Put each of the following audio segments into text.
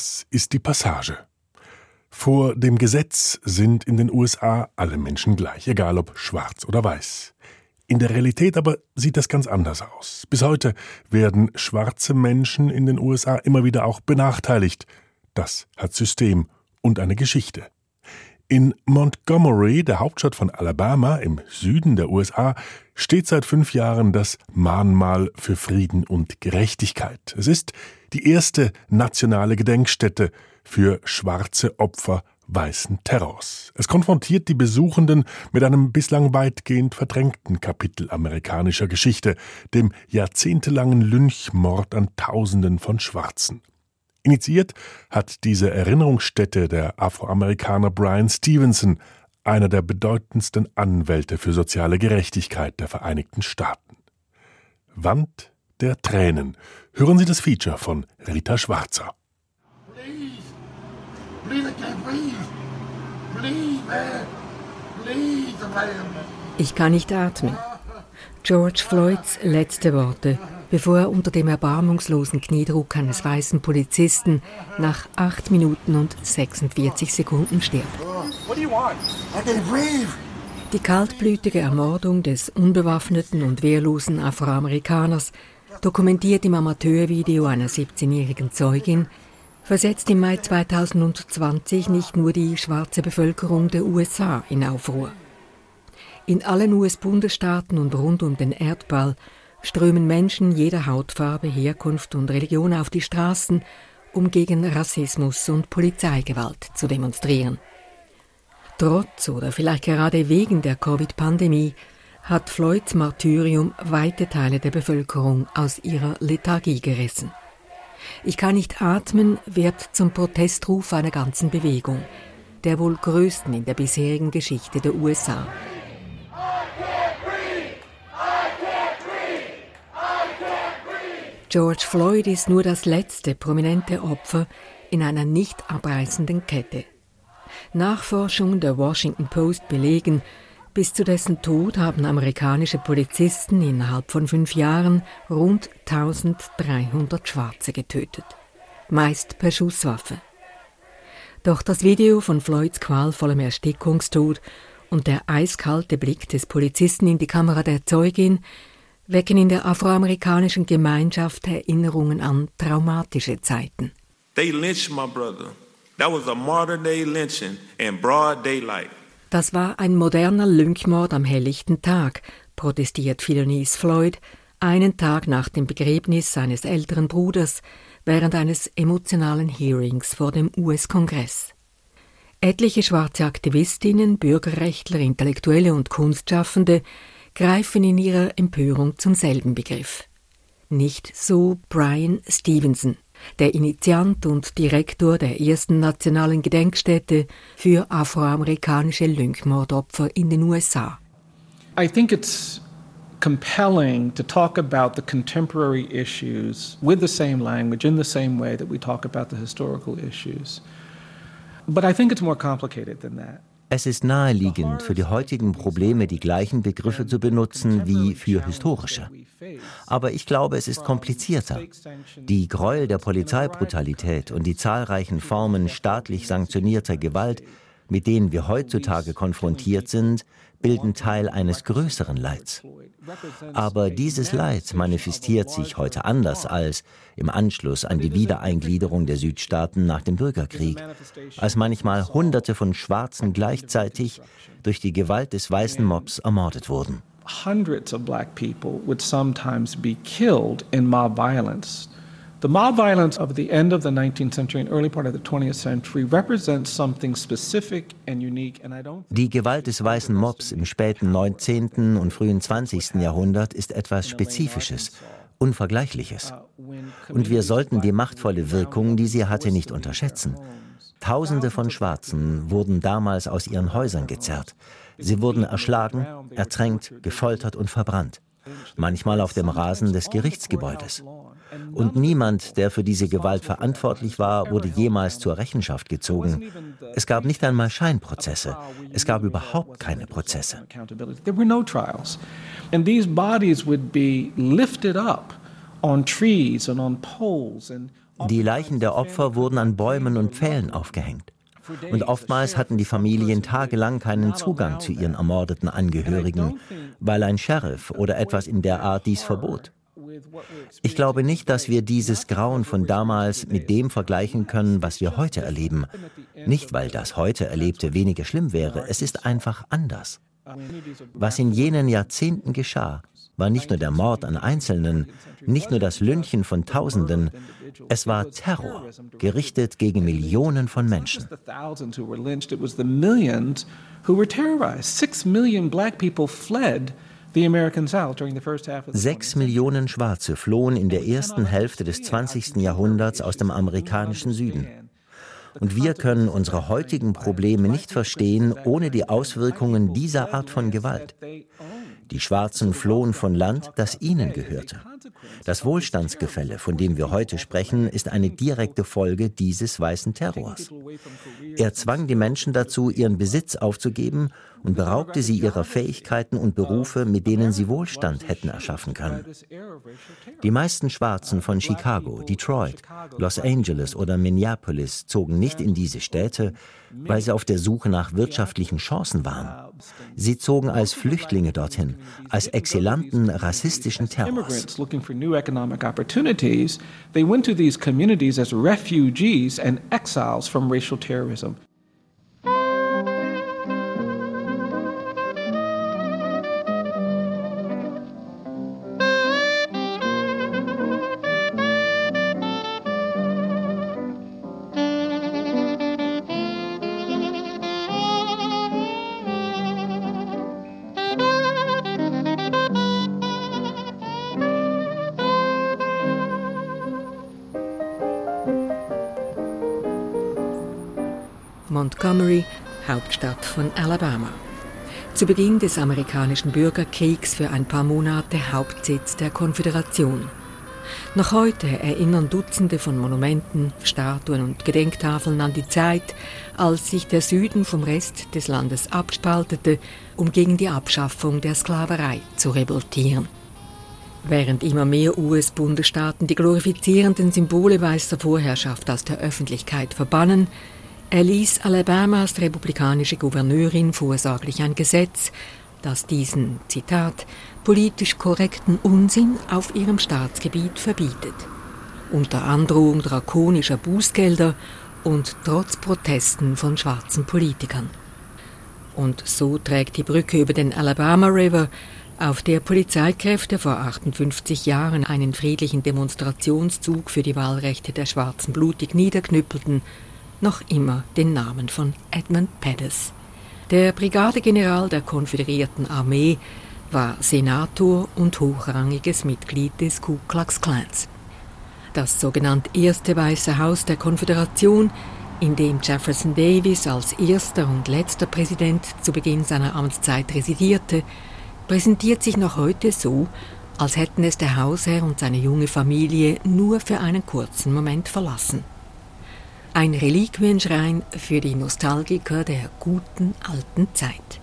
Das ist die Passage. Vor dem Gesetz sind in den USA alle Menschen gleich, egal ob schwarz oder weiß. In der Realität aber sieht das ganz anders aus. Bis heute werden schwarze Menschen in den USA immer wieder auch benachteiligt. Das hat System und eine Geschichte. In Montgomery, der Hauptstadt von Alabama im Süden der USA, steht seit fünf Jahren das Mahnmal für Frieden und Gerechtigkeit. Es ist die erste nationale Gedenkstätte für schwarze Opfer weißen Terrors. Es konfrontiert die Besuchenden mit einem bislang weitgehend verdrängten Kapitel amerikanischer Geschichte, dem jahrzehntelangen Lynchmord an Tausenden von Schwarzen. Initiiert hat diese Erinnerungsstätte der Afroamerikaner Brian Stevenson, einer der bedeutendsten Anwälte für soziale Gerechtigkeit der Vereinigten Staaten. Wand der Tränen. Hören Sie das Feature von Rita Schwarzer. Please. Please, Please, man. Please, Ich kann nicht atmen. George Floyds letzte Worte bevor er unter dem erbarmungslosen Kniedruck eines weißen Polizisten nach 8 Minuten und 46 Sekunden stirbt. Die kaltblütige Ermordung des unbewaffneten und wehrlosen Afroamerikaners, dokumentiert im Amateurvideo einer 17-jährigen Zeugin, versetzt im Mai 2020 nicht nur die schwarze Bevölkerung der USA in Aufruhr. In allen US-Bundesstaaten und rund um den Erdball strömen Menschen jeder Hautfarbe, Herkunft und Religion auf die Straßen, um gegen Rassismus und Polizeigewalt zu demonstrieren. Trotz oder vielleicht gerade wegen der Covid-Pandemie hat Floyds Martyrium weite Teile der Bevölkerung aus ihrer Lethargie gerissen. Ich kann nicht atmen wird zum Protestruf einer ganzen Bewegung, der wohl größten in der bisherigen Geschichte der USA. George Floyd ist nur das letzte prominente Opfer in einer nicht abreißenden Kette. Nachforschungen der Washington Post belegen, bis zu dessen Tod haben amerikanische Polizisten innerhalb von fünf Jahren rund 1300 Schwarze getötet, meist per Schusswaffe. Doch das Video von Floyds qualvollem Erstickungstod und der eiskalte Blick des Polizisten in die Kamera der Zeugin wecken in der afroamerikanischen Gemeinschaft Erinnerungen an traumatische Zeiten. They lynched my brother. That was a modern day lynching in broad daylight. Das war ein moderner Lynchmord am helllichten Tag, protestiert Philonis Floyd, einen Tag nach dem Begräbnis seines älteren Bruders während eines emotionalen Hearings vor dem US-Kongress. Etliche schwarze Aktivistinnen, Bürgerrechtler, Intellektuelle und Kunstschaffende greifen in ihrer Empörung zum selben Begriff. Nicht so Brian Stevenson, der Initiant und Direktor der ersten nationalen Gedenkstätte für afroamerikanische Lynchmordopfer in den USA. I think it's compelling to talk about the contemporary issues with the same language, in the same way that we talk about the historical issues. But I think it's more complicated than that. Es ist naheliegend, für die heutigen Probleme die gleichen Begriffe zu benutzen wie für historische. Aber ich glaube, es ist komplizierter. Die Gräuel der Polizeibrutalität und die zahlreichen Formen staatlich sanktionierter Gewalt, mit denen wir heutzutage konfrontiert sind, bilden Teil eines größeren Leids. Aber dieses Leid manifestiert sich heute anders als im Anschluss an die Wiedereingliederung der Südstaaten nach dem Bürgerkrieg, als manchmal Hunderte von Schwarzen gleichzeitig durch die Gewalt des weißen Mobs ermordet wurden. Hundreds of black people would sometimes be killed in mob violence The mob violence of the end of the 19th century and early part of the 20th century represents something specific and unique and I don't Die Gewalt des weißen Mobs im späten 19. und frühen 20. Jahrhundert ist etwas spezifisches, unvergleichliches. Und wir sollten die machtvolle Wirkung, die sie hatte, nicht unterschätzen. Tausende von Schwarzen wurden damals aus ihren Häusern gezerrt. Sie wurden erschlagen, ertränkt, gefoltert und verbrannt manchmal auf dem Rasen des Gerichtsgebäudes. Und niemand, der für diese Gewalt verantwortlich war, wurde jemals zur Rechenschaft gezogen. Es gab nicht einmal Scheinprozesse. Es gab überhaupt keine Prozesse. Die Leichen der Opfer wurden an Bäumen und Pfählen aufgehängt. Und oftmals hatten die Familien tagelang keinen Zugang zu ihren ermordeten Angehörigen, weil ein Sheriff oder etwas in der Art dies verbot. Ich glaube nicht, dass wir dieses Grauen von damals mit dem vergleichen können, was wir heute erleben. Nicht, weil das heute Erlebte weniger schlimm wäre, es ist einfach anders. Was in jenen Jahrzehnten geschah, war nicht nur der Mord an Einzelnen, nicht nur das Lynchen von Tausenden, es war Terror, gerichtet gegen Millionen von Menschen. Sechs Millionen Schwarze flohen in der ersten Hälfte des 20. Jahrhunderts aus dem amerikanischen Süden. Und wir können unsere heutigen Probleme nicht verstehen ohne die Auswirkungen dieser Art von Gewalt. Die Schwarzen flohen von Land, das ihnen gehörte. Das Wohlstandsgefälle, von dem wir heute sprechen, ist eine direkte Folge dieses weißen Terrors. Er zwang die Menschen dazu, ihren Besitz aufzugeben und beraubte sie ihrer Fähigkeiten und Berufe, mit denen sie Wohlstand hätten erschaffen können. Die meisten Schwarzen von Chicago, Detroit, Los Angeles oder Minneapolis zogen nicht in diese Städte, weil sie auf der Suche nach wirtschaftlichen Chancen waren. Sie zogen als Flüchtlinge dorthin, als Exilanten rassistischen Terrors. Hauptstadt von Alabama. Zu Beginn des amerikanischen Bürgerkriegs für ein paar Monate Hauptsitz der Konföderation. Noch heute erinnern Dutzende von Monumenten, Statuen und Gedenktafeln an die Zeit, als sich der Süden vom Rest des Landes abspaltete, um gegen die Abschaffung der Sklaverei zu revoltieren. Während immer mehr US-Bundesstaaten die glorifizierenden Symbole weißer Vorherrschaft aus der Öffentlichkeit verbannen, erließ Alabamas republikanische Gouverneurin vorsorglich ein Gesetz, das diesen, Zitat, politisch korrekten Unsinn auf ihrem Staatsgebiet verbietet. Unter Androhung drakonischer Bußgelder und trotz Protesten von schwarzen Politikern. Und so trägt die Brücke über den Alabama River, auf der Polizeikräfte vor 58 Jahren einen friedlichen Demonstrationszug für die Wahlrechte der Schwarzen blutig niederknüppelten, noch immer den Namen von Edmund Pettus. Der Brigadegeneral der konföderierten Armee war Senator und hochrangiges Mitglied des Ku Klux Klans. Das sogenannte erste Weiße Haus der Konföderation, in dem Jefferson Davis als erster und letzter Präsident zu Beginn seiner Amtszeit residierte, präsentiert sich noch heute so, als hätten es der Hausherr und seine junge Familie nur für einen kurzen Moment verlassen. Ein Reliquienschrein für die Nostalgiker der guten alten Zeit.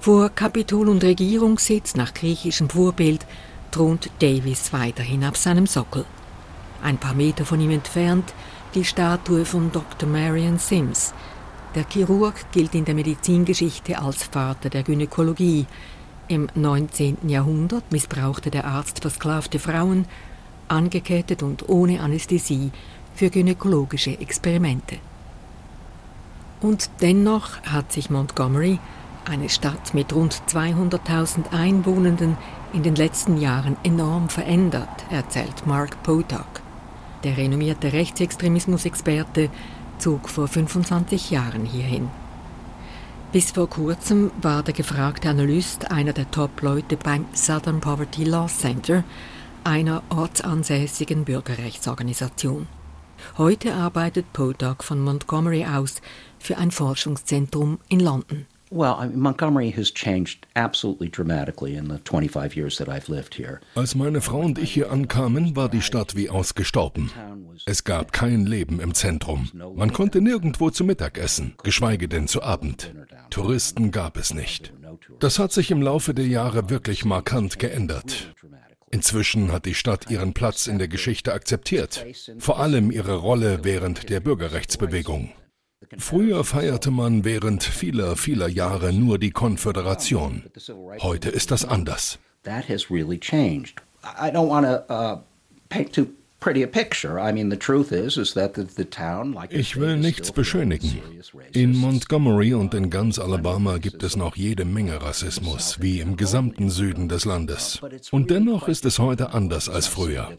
Vor Kapitol und Regierungssitz nach griechischem Vorbild thront Davis weiterhin auf seinem Sockel. Ein paar Meter von ihm entfernt die Statue von Dr. Marion Sims. Der Chirurg gilt in der Medizingeschichte als Vater der Gynäkologie. Im 19. Jahrhundert missbrauchte der Arzt versklavte Frauen, angekettet und ohne Anästhesie für gynäkologische Experimente. Und dennoch hat sich Montgomery, eine Stadt mit rund 200.000 Einwohnenden, in den letzten Jahren enorm verändert, erzählt Mark Potok. Der renommierte Rechtsextremismusexperte zog vor 25 Jahren hierhin. Bis vor kurzem war der gefragte Analyst einer der Top-Leute beim Southern Poverty Law Center, einer ortsansässigen Bürgerrechtsorganisation. Heute arbeitet Potok von Montgomery aus für ein Forschungszentrum in London. Well, I mean, Montgomery has changed absolutely dramatically in the 25 years that I've lived here. Als meine Frau und ich hier ankamen, war die Stadt wie ausgestorben. Es gab kein Leben im Zentrum. Man konnte nirgendwo zu Mittag essen, geschweige denn zu Abend. Touristen gab es nicht. Das hat sich im Laufe der Jahre wirklich markant geändert. Inzwischen hat die Stadt ihren Platz in der Geschichte akzeptiert, vor allem ihre Rolle während der Bürgerrechtsbewegung. Früher feierte man während vieler, vieler Jahre nur die Konföderation. Heute ist das anders. That has really changed. I don't want to uh, too ich will nichts beschönigen. In Montgomery und in ganz Alabama gibt es noch jede Menge Rassismus, wie im gesamten Süden des Landes. Und dennoch ist es heute anders als früher.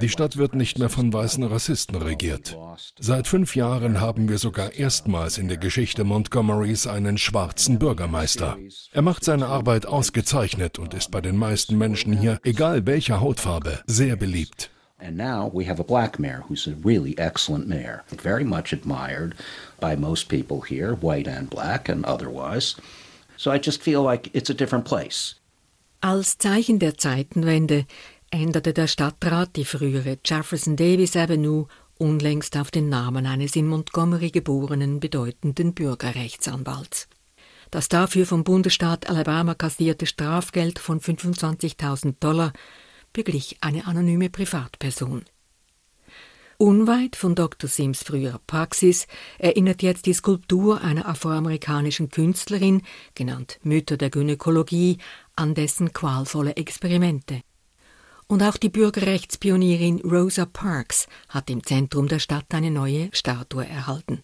Die Stadt wird nicht mehr von weißen Rassisten regiert. Seit fünf Jahren haben wir sogar erstmals in der Geschichte Montgomerys einen schwarzen Bürgermeister. Er macht seine Arbeit ausgezeichnet und ist bei den meisten Menschen hier, egal welcher Hautfarbe, sehr beliebt. And now we have a black mayor who's a really excellent mayor, very much admired by most people here, white and black and otherwise. So I just feel like it's a different place. Als Zeichen der Zeitenwende änderte der Stadtrat die frühere Jefferson Davis Avenue unlängst auf den Namen eines in Montgomery geborenen bedeutenden Bürgerrechtsanwalts. Das dafür vom Bundesstaat Alabama kassierte Strafgeld von 25.000 Dollar beglich eine anonyme Privatperson. Unweit von Dr. Sims früherer Praxis erinnert jetzt die Skulptur einer afroamerikanischen Künstlerin, genannt Mütter der Gynäkologie, an dessen qualvolle Experimente. Und auch die Bürgerrechtspionierin Rosa Parks hat im Zentrum der Stadt eine neue Statue erhalten.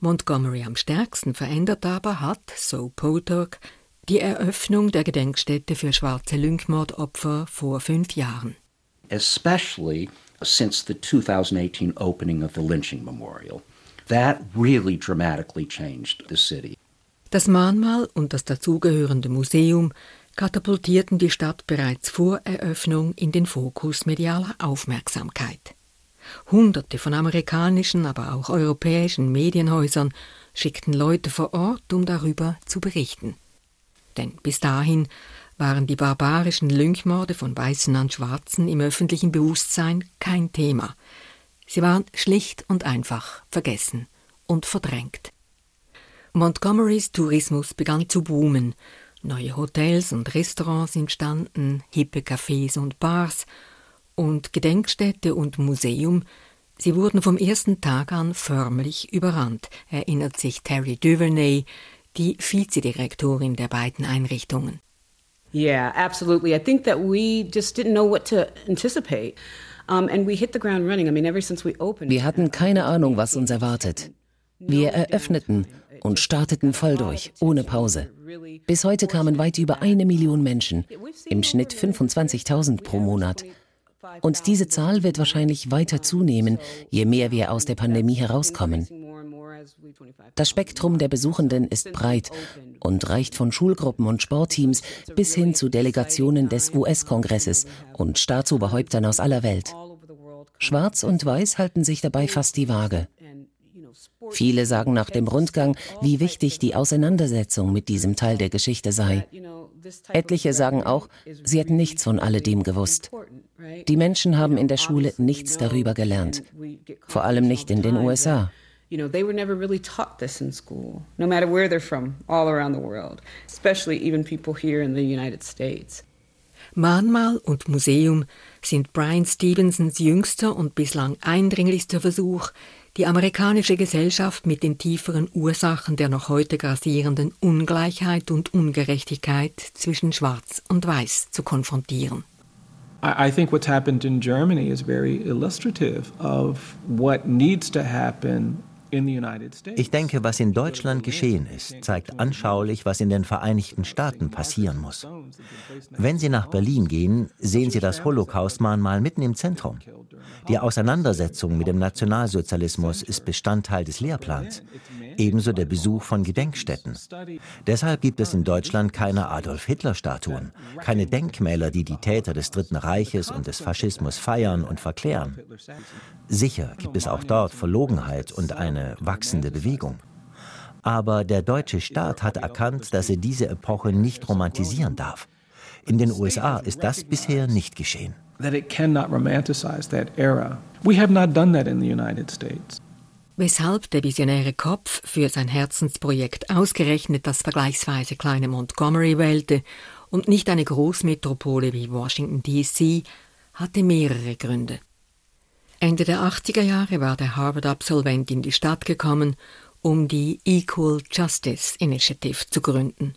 Montgomery am stärksten verändert aber hat, so Potok, die Eröffnung der Gedenkstätte für schwarze Lynchmordopfer vor fünf Jahren. Especially since the 2018 opening of the lynching memorial. That really dramatically changed the city. Das Mahnmal und das dazugehörende Museum katapultierten die Stadt bereits vor Eröffnung in den Fokus medialer Aufmerksamkeit. Hunderte von amerikanischen, aber auch europäischen Medienhäusern schickten Leute vor Ort, um darüber zu berichten denn bis dahin waren die barbarischen Lynchmorde von Weißen an Schwarzen im öffentlichen Bewusstsein kein Thema. Sie waren schlicht und einfach vergessen und verdrängt. Montgomerys Tourismus begann zu boomen. Neue Hotels und Restaurants entstanden, hippe Cafés und Bars und Gedenkstätte und Museum. Sie wurden vom ersten Tag an förmlich überrannt, erinnert sich Terry Duvernay, die Vizedirektorin der beiden Einrichtungen. Yeah, absolutely. I think that we just didn't know what to anticipate. Um, and we hit the ground running. I mean, ever since we opened. Wir hatten keine Ahnung, was uns erwartet. Wir eröffneten und starteten voll durch, ohne Pause. Bis heute kamen weit über eine Million Menschen, im Schnitt 25.000 pro Monat. Und diese Zahl wird wahrscheinlich weiter zunehmen, je mehr wir aus der Pandemie herauskommen. Das Spektrum der Besuchenden ist breit und reicht von Schulgruppen und Sportteams bis hin zu Delegationen des US-Kongresses und Staatsoberhäuptern aus aller Welt. Schwarz und Weiß halten sich dabei fast die Waage. Viele sagen nach dem Rundgang, wie wichtig die Auseinandersetzung mit diesem Teil der Geschichte sei. Etliche sagen auch, sie hätten nichts von alledem gewusst. Die Menschen haben in der Schule nichts darüber gelernt, vor allem nicht in den USA. You know, they were never really taught this in school, no matter where they're from, all around the world, especially even people here in the United States. Mahnmal und Museum sind Brian Stevensons jüngster und bislang eindringlichster Versuch, die amerikanische Gesellschaft mit den tieferen Ursachen der noch heute grassierenden Ungleichheit und Ungerechtigkeit zwischen Schwarz und Weiß zu konfrontieren. I think what's happened in Germany is very illustrative of what needs to happen ich denke, was in Deutschland geschehen ist, zeigt anschaulich, was in den Vereinigten Staaten passieren muss. Wenn Sie nach Berlin gehen, sehen Sie das Holocaust-Mahnmal mitten im Zentrum. Die Auseinandersetzung mit dem Nationalsozialismus ist Bestandteil des Lehrplans, ebenso der Besuch von Gedenkstätten. Deshalb gibt es in Deutschland keine Adolf-Hitler-Statuen, keine Denkmäler, die die Täter des Dritten Reiches und des Faschismus feiern und verklären. Sicher gibt es auch dort Verlogenheit und eine wachsende Bewegung. Aber der deutsche Staat hat erkannt, dass er diese Epoche nicht romantisieren darf. In den USA ist das bisher nicht geschehen. That it cannot romanticize that era. We have not done that in the United States. Weshalb der visionäre Kopf für sein Herzensprojekt ausgerechnet das vergleichsweise kleine Montgomery wählte und nicht eine Großmetropole wie Washington DC, hatte mehrere Gründe. Ende der 80er Jahre war der Harvard-Absolvent in die Stadt gekommen, um die Equal Justice Initiative zu gründen.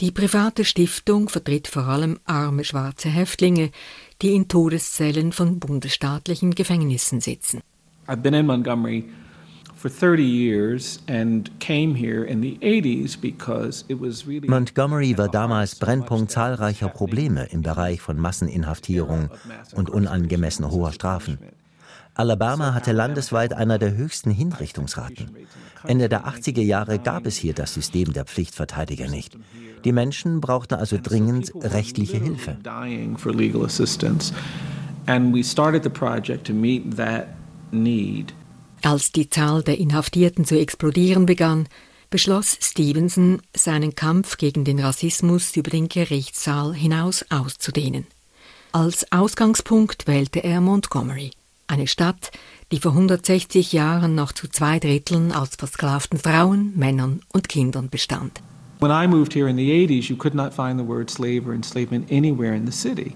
Die private Stiftung vertritt vor allem arme schwarze Häftlinge, die in Todeszellen von bundesstaatlichen Gefängnissen sitzen. I've been in Montgomery Montgomery war damals Brennpunkt zahlreicher Probleme im Bereich von Masseninhaftierung und unangemessen hoher Strafen. Alabama hatte landesweit einer der höchsten Hinrichtungsraten. Ende der 80er Jahre gab es hier das System der Pflichtverteidiger nicht. Die Menschen brauchten also dringend rechtliche Hilfe. Als die Zahl der Inhaftierten zu explodieren begann, beschloss Stevenson, seinen Kampf gegen den Rassismus über den Gerichtssaal hinaus auszudehnen. Als Ausgangspunkt wählte er Montgomery, eine Stadt, die vor 160 Jahren noch zu zwei Dritteln aus versklavten Frauen, Männern und Kindern bestand. When I moved here in the 80s, you could not find the word slave or enslavement anywhere in the city.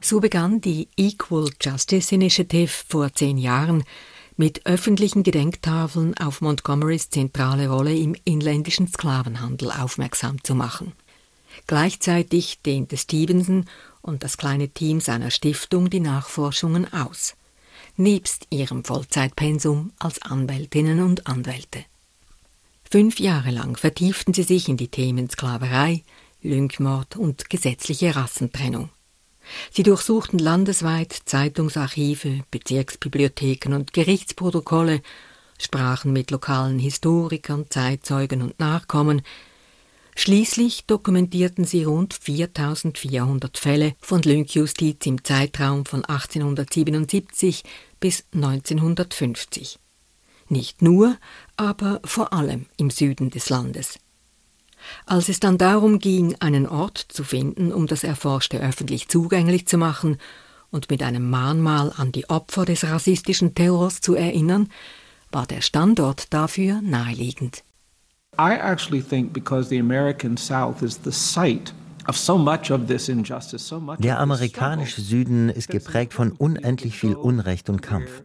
So begann die Equal Justice Initiative vor zehn Jahren mit öffentlichen Gedenktafeln auf Montgomerys zentrale Rolle im inländischen Sklavenhandel aufmerksam zu machen. Gleichzeitig dehnte Stevenson und das kleine Team seiner Stiftung die Nachforschungen aus, nebst ihrem Vollzeitpensum als Anwältinnen und Anwälte. Fünf Jahre lang vertieften sie sich in die Themen Sklaverei, Lynchmord und gesetzliche Rassentrennung. Sie durchsuchten landesweit Zeitungsarchive, Bezirksbibliotheken und Gerichtsprotokolle, sprachen mit lokalen Historikern, Zeitzeugen und Nachkommen. Schließlich dokumentierten sie rund 4400 Fälle von Lynchjustiz im Zeitraum von 1877 bis 1950. Nicht nur, aber vor allem im Süden des Landes. Als es dann darum ging, einen Ort zu finden, um das Erforschte öffentlich zugänglich zu machen und mit einem Mahnmal an die Opfer des rassistischen Terrors zu erinnern, war der Standort dafür naheliegend. I actually think because the American South is the site der amerikanische Süden ist geprägt von unendlich viel Unrecht und Kampf.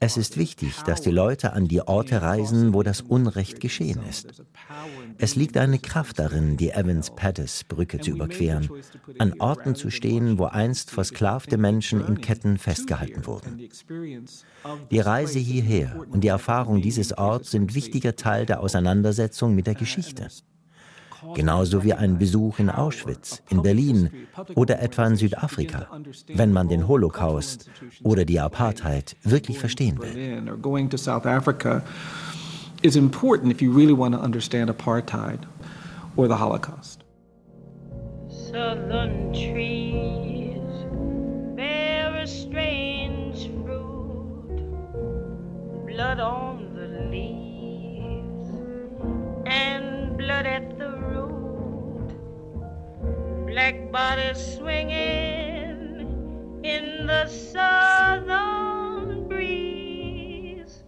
Es ist wichtig, dass die Leute an die Orte reisen, wo das Unrecht geschehen ist. Es liegt eine Kraft darin, die Evans-Pettus-Brücke zu überqueren, an Orten zu stehen, wo einst versklavte Menschen in Ketten festgehalten wurden. Die Reise hierher und die Erfahrung dieses Orts sind wichtiger Teil der Auseinandersetzung mit der Geschichte genauso wie ein Besuch in Auschwitz, in Berlin oder etwa in Südafrika, wenn man den Holocaust oder die Apartheid wirklich verstehen will. is important if you really want to understand apartheid or the Holocaust. Southern trees bear a strange fruit, blood on the leaves and blood at the black bodies swinging in the southern breeze,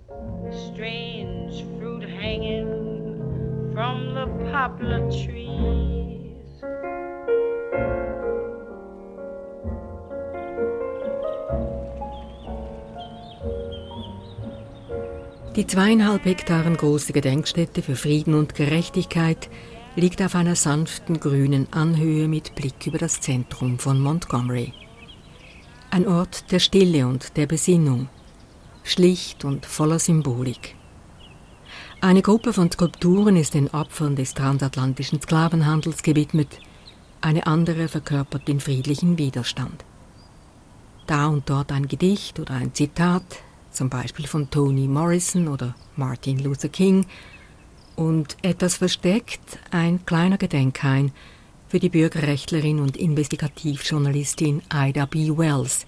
strange fruit hanging from the poplar trees. Die zweieinhalb Hektaren große Gedenkstätte für Frieden und Gerechtigkeit liegt auf einer sanften grünen Anhöhe mit Blick über das Zentrum von Montgomery. Ein Ort der Stille und der Besinnung, schlicht und voller Symbolik. Eine Gruppe von Skulpturen ist den Opfern des transatlantischen Sklavenhandels gewidmet, eine andere verkörpert den friedlichen Widerstand. Da und dort ein Gedicht oder ein Zitat, zum Beispiel von Toni Morrison oder Martin Luther King, und etwas versteckt ein kleiner Gedenkhain für die Bürgerrechtlerin und Investigativjournalistin Ida B. Wells,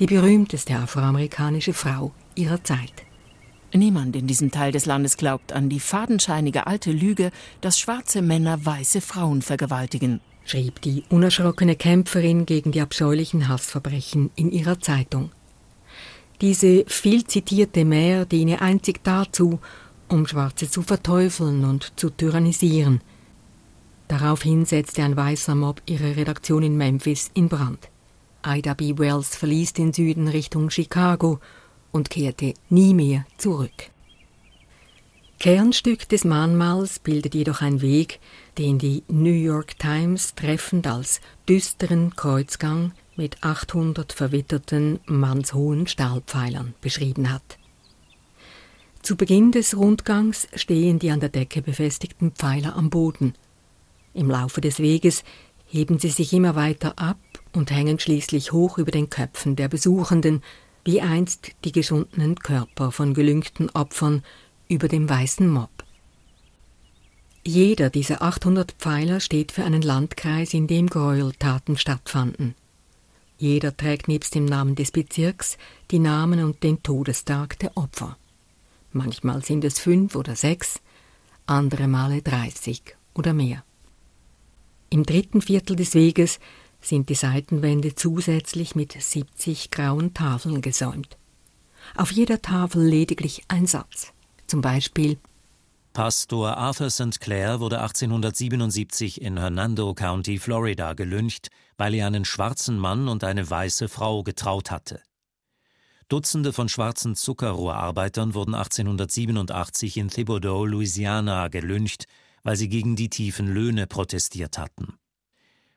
die berühmteste afroamerikanische Frau ihrer Zeit. Niemand in diesem Teil des Landes glaubt an die fadenscheinige alte Lüge, dass schwarze Männer weiße Frauen vergewaltigen, schrieb die unerschrockene Kämpferin gegen die abscheulichen Hassverbrechen in ihrer Zeitung. Diese viel zitierte Mär diene einzig dazu, um Schwarze zu verteufeln und zu tyrannisieren. Daraufhin setzte ein weißer Mob ihre Redaktion in Memphis in Brand. Ida B. Wells verließ den Süden Richtung Chicago und kehrte nie mehr zurück. Kernstück des Mahnmals bildet jedoch ein Weg, den die New York Times treffend als düsteren Kreuzgang mit 800 verwitterten mannshohen Stahlpfeilern beschrieben hat. Zu Beginn des Rundgangs stehen die an der Decke befestigten Pfeiler am Boden. Im Laufe des Weges heben sie sich immer weiter ab und hängen schließlich hoch über den Köpfen der Besuchenden, wie einst die geschundenen Körper von gelüngten Opfern über dem weißen Mob. Jeder dieser 800 Pfeiler steht für einen Landkreis, in dem Gräueltaten stattfanden. Jeder trägt nebst dem Namen des Bezirks die Namen und den Todestag der Opfer. Manchmal sind es fünf oder sechs, andere Male dreißig oder mehr. Im dritten Viertel des Weges sind die Seitenwände zusätzlich mit 70 grauen Tafeln gesäumt. Auf jeder Tafel lediglich ein Satz. Zum Beispiel Pastor Arthur St. Clair wurde 1877 in Hernando County, Florida, gelyncht, weil er einen schwarzen Mann und eine weiße Frau getraut hatte. Dutzende von schwarzen Zuckerrohrarbeitern wurden 1887 in Thibodaux, Louisiana, gelyncht, weil sie gegen die tiefen Löhne protestiert hatten.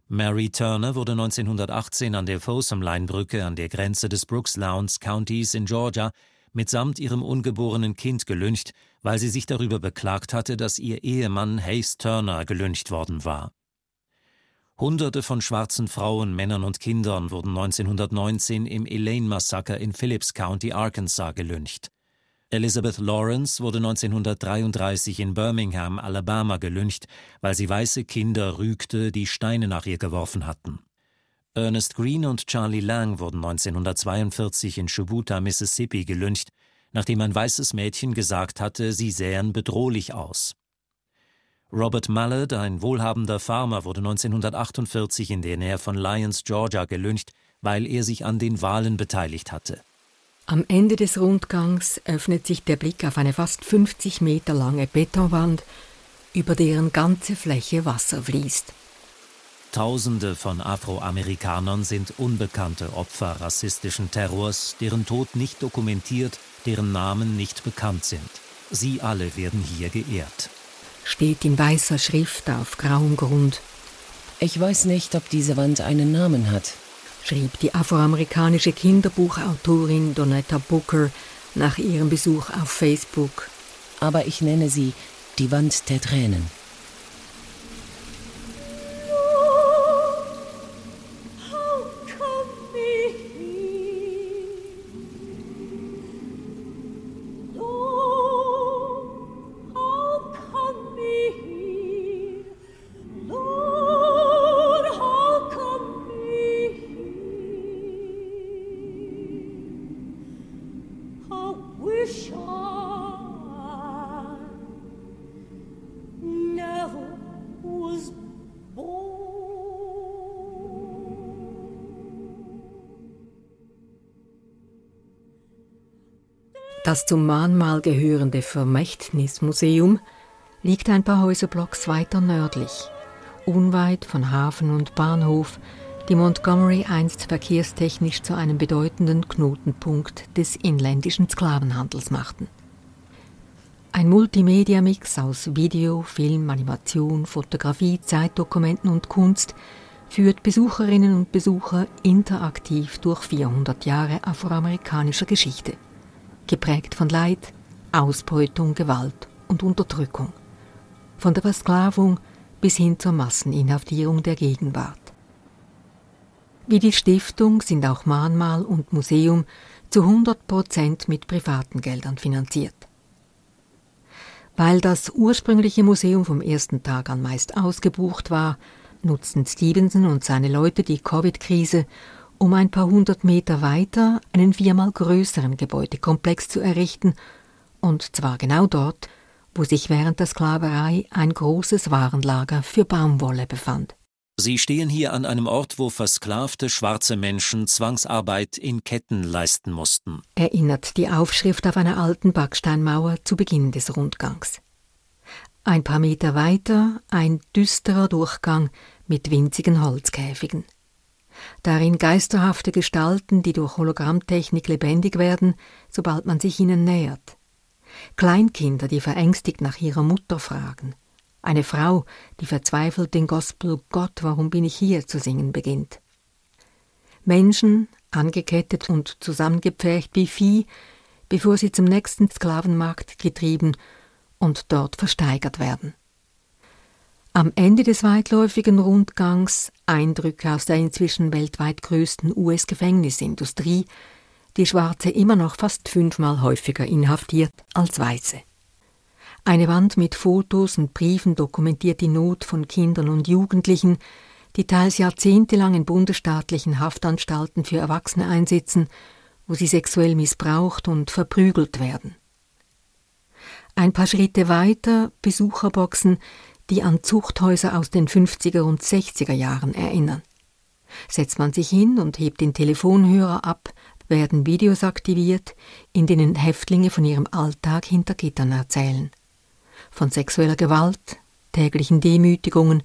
Mary Turner wurde 1918 an der Folsom Line Brücke an der Grenze des Brooks Lowndes Countys in Georgia mitsamt ihrem ungeborenen Kind gelyncht, weil sie sich darüber beklagt hatte, dass ihr Ehemann Hayes Turner gelyncht worden war. Hunderte von schwarzen Frauen, Männern und Kindern wurden 1919 im Elaine-Massaker in Phillips County, Arkansas, gelyncht. Elizabeth Lawrence wurde 1933 in Birmingham, Alabama, gelyncht, weil sie weiße Kinder rügte, die Steine nach ihr geworfen hatten. Ernest Green und Charlie Lang wurden 1942 in Shubuta, Mississippi, gelyncht, nachdem ein weißes Mädchen gesagt hatte, sie sähen bedrohlich aus. Robert Mallet, ein wohlhabender Farmer, wurde 1948 in der Nähe von Lyons, Georgia, gelyncht, weil er sich an den Wahlen beteiligt hatte. Am Ende des Rundgangs öffnet sich der Blick auf eine fast 50 Meter lange Betonwand, über deren ganze Fläche Wasser fließt. Tausende von Afroamerikanern sind unbekannte Opfer rassistischen Terrors, deren Tod nicht dokumentiert, deren Namen nicht bekannt sind. Sie alle werden hier geehrt. Steht in weißer Schrift auf grauem Grund. Ich weiß nicht, ob diese Wand einen Namen hat, schrieb die afroamerikanische Kinderbuchautorin Donetta Booker nach ihrem Besuch auf Facebook. Aber ich nenne sie die Wand der Tränen. Das zum Mahnmal gehörende Vermächtnismuseum liegt ein paar Häuserblocks weiter nördlich, unweit von Hafen und Bahnhof, die Montgomery einst verkehrstechnisch zu einem bedeutenden Knotenpunkt des inländischen Sklavenhandels machten. Ein Multimedia-Mix aus Video, Film, Animation, Fotografie, Zeitdokumenten und Kunst führt Besucherinnen und Besucher interaktiv durch 400 Jahre afroamerikanischer Geschichte geprägt von Leid, Ausbeutung, Gewalt und Unterdrückung, von der Versklavung bis hin zur Masseninhaftierung der Gegenwart. Wie die Stiftung sind auch Mahnmal und Museum zu 100 Prozent mit privaten Geldern finanziert. Weil das ursprüngliche Museum vom ersten Tag an meist ausgebucht war, nutzten Stevenson und seine Leute die Covid-Krise, um ein paar hundert Meter weiter einen viermal größeren Gebäudekomplex zu errichten, und zwar genau dort, wo sich während der Sklaverei ein großes Warenlager für Baumwolle befand. Sie stehen hier an einem Ort, wo versklavte schwarze Menschen Zwangsarbeit in Ketten leisten mussten. Erinnert die Aufschrift auf einer alten Backsteinmauer zu Beginn des Rundgangs. Ein paar Meter weiter ein düsterer Durchgang mit winzigen Holzkäfigen. Darin geisterhafte Gestalten, die durch Hologrammtechnik lebendig werden, sobald man sich ihnen nähert. Kleinkinder, die verängstigt nach ihrer Mutter fragen. Eine Frau, die verzweifelt den Gospel Gott, warum bin ich hier zu singen beginnt. Menschen, angekettet und zusammengepfercht wie Vieh, bevor sie zum nächsten Sklavenmarkt getrieben und dort versteigert werden. Am Ende des weitläufigen Rundgangs Eindrücke aus der inzwischen weltweit größten US-Gefängnisindustrie, die Schwarze immer noch fast fünfmal häufiger inhaftiert als Weiße. Eine Wand mit Fotos und Briefen dokumentiert die Not von Kindern und Jugendlichen, die teils jahrzehntelang in bundesstaatlichen Haftanstalten für Erwachsene einsitzen, wo sie sexuell missbraucht und verprügelt werden. Ein paar Schritte weiter Besucherboxen, die an Zuchthäuser aus den 50er und 60er Jahren erinnern. Setzt man sich hin und hebt den Telefonhörer ab, werden Videos aktiviert, in denen Häftlinge von ihrem Alltag hinter Gittern erzählen. Von sexueller Gewalt, täglichen Demütigungen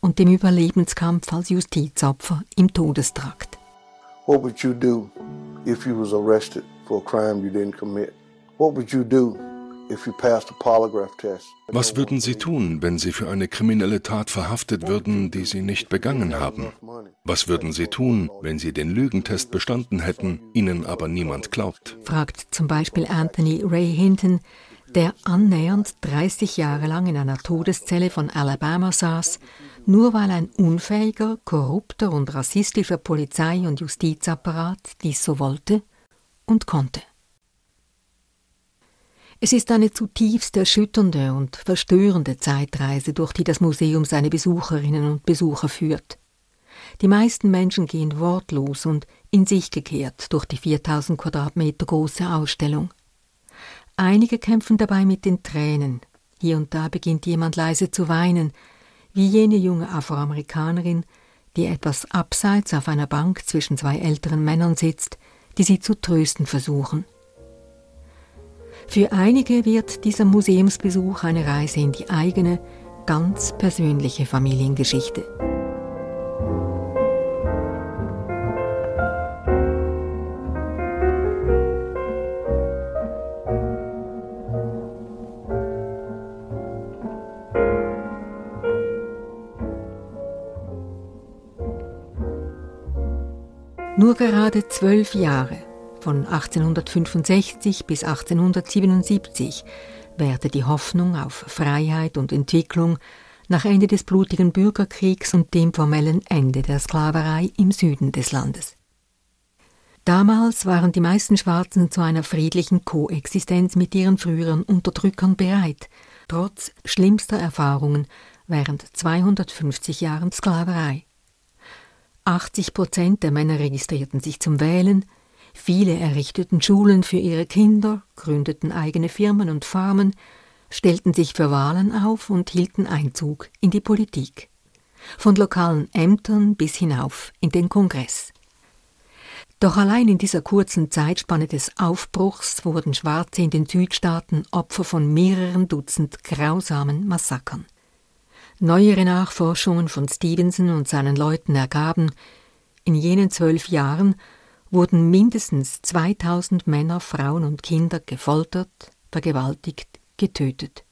und dem Überlebenskampf als Justizopfer im Todestrakt. What would you do if you was arrested for a crime you didn't commit? What would you do was würden Sie tun, wenn Sie für eine kriminelle Tat verhaftet würden, die Sie nicht begangen haben? Was würden Sie tun, wenn Sie den Lügentest bestanden hätten, Ihnen aber niemand glaubt? fragt zum Beispiel Anthony Ray Hinton, der annähernd 30 Jahre lang in einer Todeszelle von Alabama saß, nur weil ein unfähiger, korrupter und rassistischer Polizei- und Justizapparat dies so wollte und konnte. Es ist eine zutiefst erschütternde und verstörende Zeitreise, durch die das Museum seine Besucherinnen und Besucher führt. Die meisten Menschen gehen wortlos und in sich gekehrt durch die 4000 Quadratmeter große Ausstellung. Einige kämpfen dabei mit den Tränen. Hier und da beginnt jemand leise zu weinen, wie jene junge Afroamerikanerin, die etwas abseits auf einer Bank zwischen zwei älteren Männern sitzt, die sie zu trösten versuchen. Für einige wird dieser Museumsbesuch eine Reise in die eigene, ganz persönliche Familiengeschichte. Nur gerade zwölf Jahre von 1865 bis 1877 währte die Hoffnung auf Freiheit und Entwicklung nach Ende des blutigen Bürgerkriegs und dem formellen Ende der Sklaverei im Süden des Landes. Damals waren die meisten Schwarzen zu einer friedlichen Koexistenz mit ihren früheren Unterdrückern bereit, trotz schlimmster Erfahrungen während 250 Jahren Sklaverei. 80 Prozent der Männer registrierten sich zum Wählen, Viele errichteten Schulen für ihre Kinder, gründeten eigene Firmen und Farmen, stellten sich für Wahlen auf und hielten Einzug in die Politik. Von lokalen Ämtern bis hinauf in den Kongress. Doch allein in dieser kurzen Zeitspanne des Aufbruchs wurden Schwarze in den Südstaaten Opfer von mehreren Dutzend grausamen Massakern. Neuere Nachforschungen von Stevenson und seinen Leuten ergaben, in jenen zwölf Jahren wurden mindestens 2000 Männer, Frauen und Kinder gefoltert, vergewaltigt, getötet.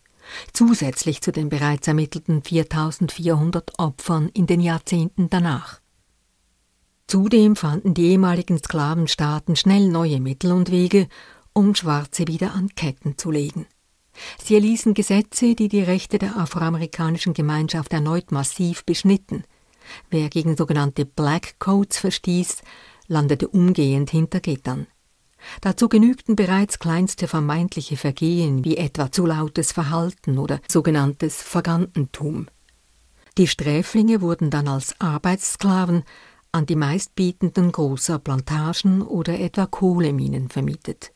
Zusätzlich zu den bereits ermittelten 4400 Opfern in den Jahrzehnten danach. Zudem fanden die ehemaligen Sklavenstaaten schnell neue Mittel und Wege, um Schwarze wieder an Ketten zu legen. Sie erließen Gesetze, die die Rechte der afroamerikanischen Gemeinschaft erneut massiv beschnitten. Wer gegen sogenannte Black Codes verstieß, landete umgehend hinter Gittern. Dazu genügten bereits kleinste vermeintliche Vergehen wie etwa zu lautes Verhalten oder sogenanntes Vergantentum. Die Sträflinge wurden dann als Arbeitssklaven an die meistbietenden großer Plantagen oder etwa Kohleminen vermietet.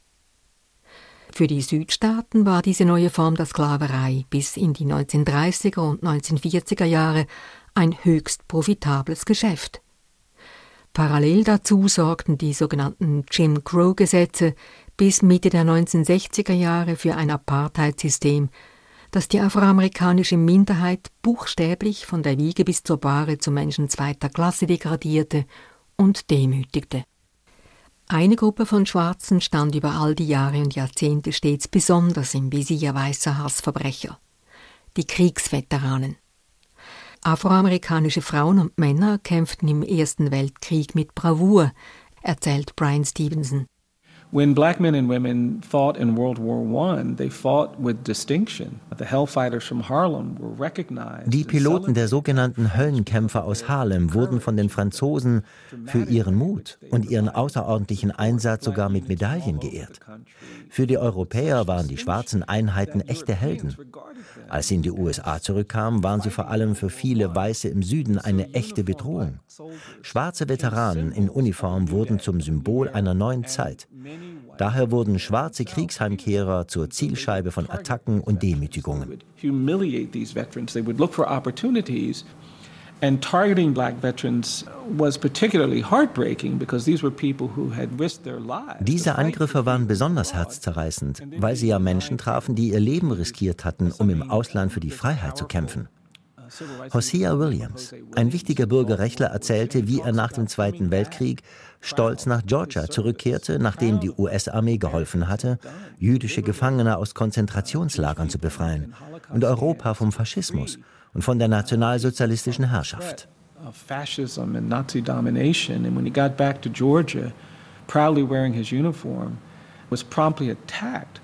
Für die Südstaaten war diese neue Form der Sklaverei bis in die 1930er und 1940er Jahre ein höchst profitables Geschäft. Parallel dazu sorgten die sogenannten Jim Crow-Gesetze bis Mitte der 1960er Jahre für ein Apartheid-System, das die afroamerikanische Minderheit buchstäblich von der Wiege bis zur Bahre zu Menschen zweiter Klasse degradierte und demütigte. Eine Gruppe von Schwarzen stand über all die Jahre und Jahrzehnte stets besonders im Visier weißer Hassverbrecher. Die Kriegsveteranen. Afroamerikanische Frauen und Männer kämpften im Ersten Weltkrieg mit Bravour, erzählt Brian Stevenson. When black men and women fought in World War I, they fought with distinction. The Hellfighters from Harlem were recognized. Die Piloten der sogenannten Höllenkämpfer aus Harlem wurden von den Franzosen für ihren Mut und ihren außerordentlichen Einsatz sogar mit Medaillen geehrt. Für die Europäer waren die schwarzen Einheiten echte Helden. Als sie in die USA zurückkamen, waren sie vor allem für viele Weiße im Süden eine echte Bedrohung. Schwarze Veteranen in Uniform wurden zum Symbol einer neuen Zeit. Daher wurden schwarze Kriegsheimkehrer zur Zielscheibe von Attacken und Demütigungen. And targeting black veterans was particularly heartbreaking because these were people who had risked their lives. Diese Angriffe waren besonders herzzerreißend, weil sie ja Menschen trafen, die ihr Leben riskiert hatten, um im Ausland für die Freiheit zu kämpfen. Hosea Williams, ein wichtiger Bürgerrechtler, erzählte, wie er nach dem Zweiten Weltkrieg stolz nach Georgia zurückkehrte, nachdem die US-Armee geholfen hatte, jüdische Gefangene aus Konzentrationslagern zu befreien und Europa vom Faschismus und von der nationalsozialistischen Herrschaft. Fascism and Nazi domination, and when he got back to Georgia, proudly wearing his uniform, was promptly attacked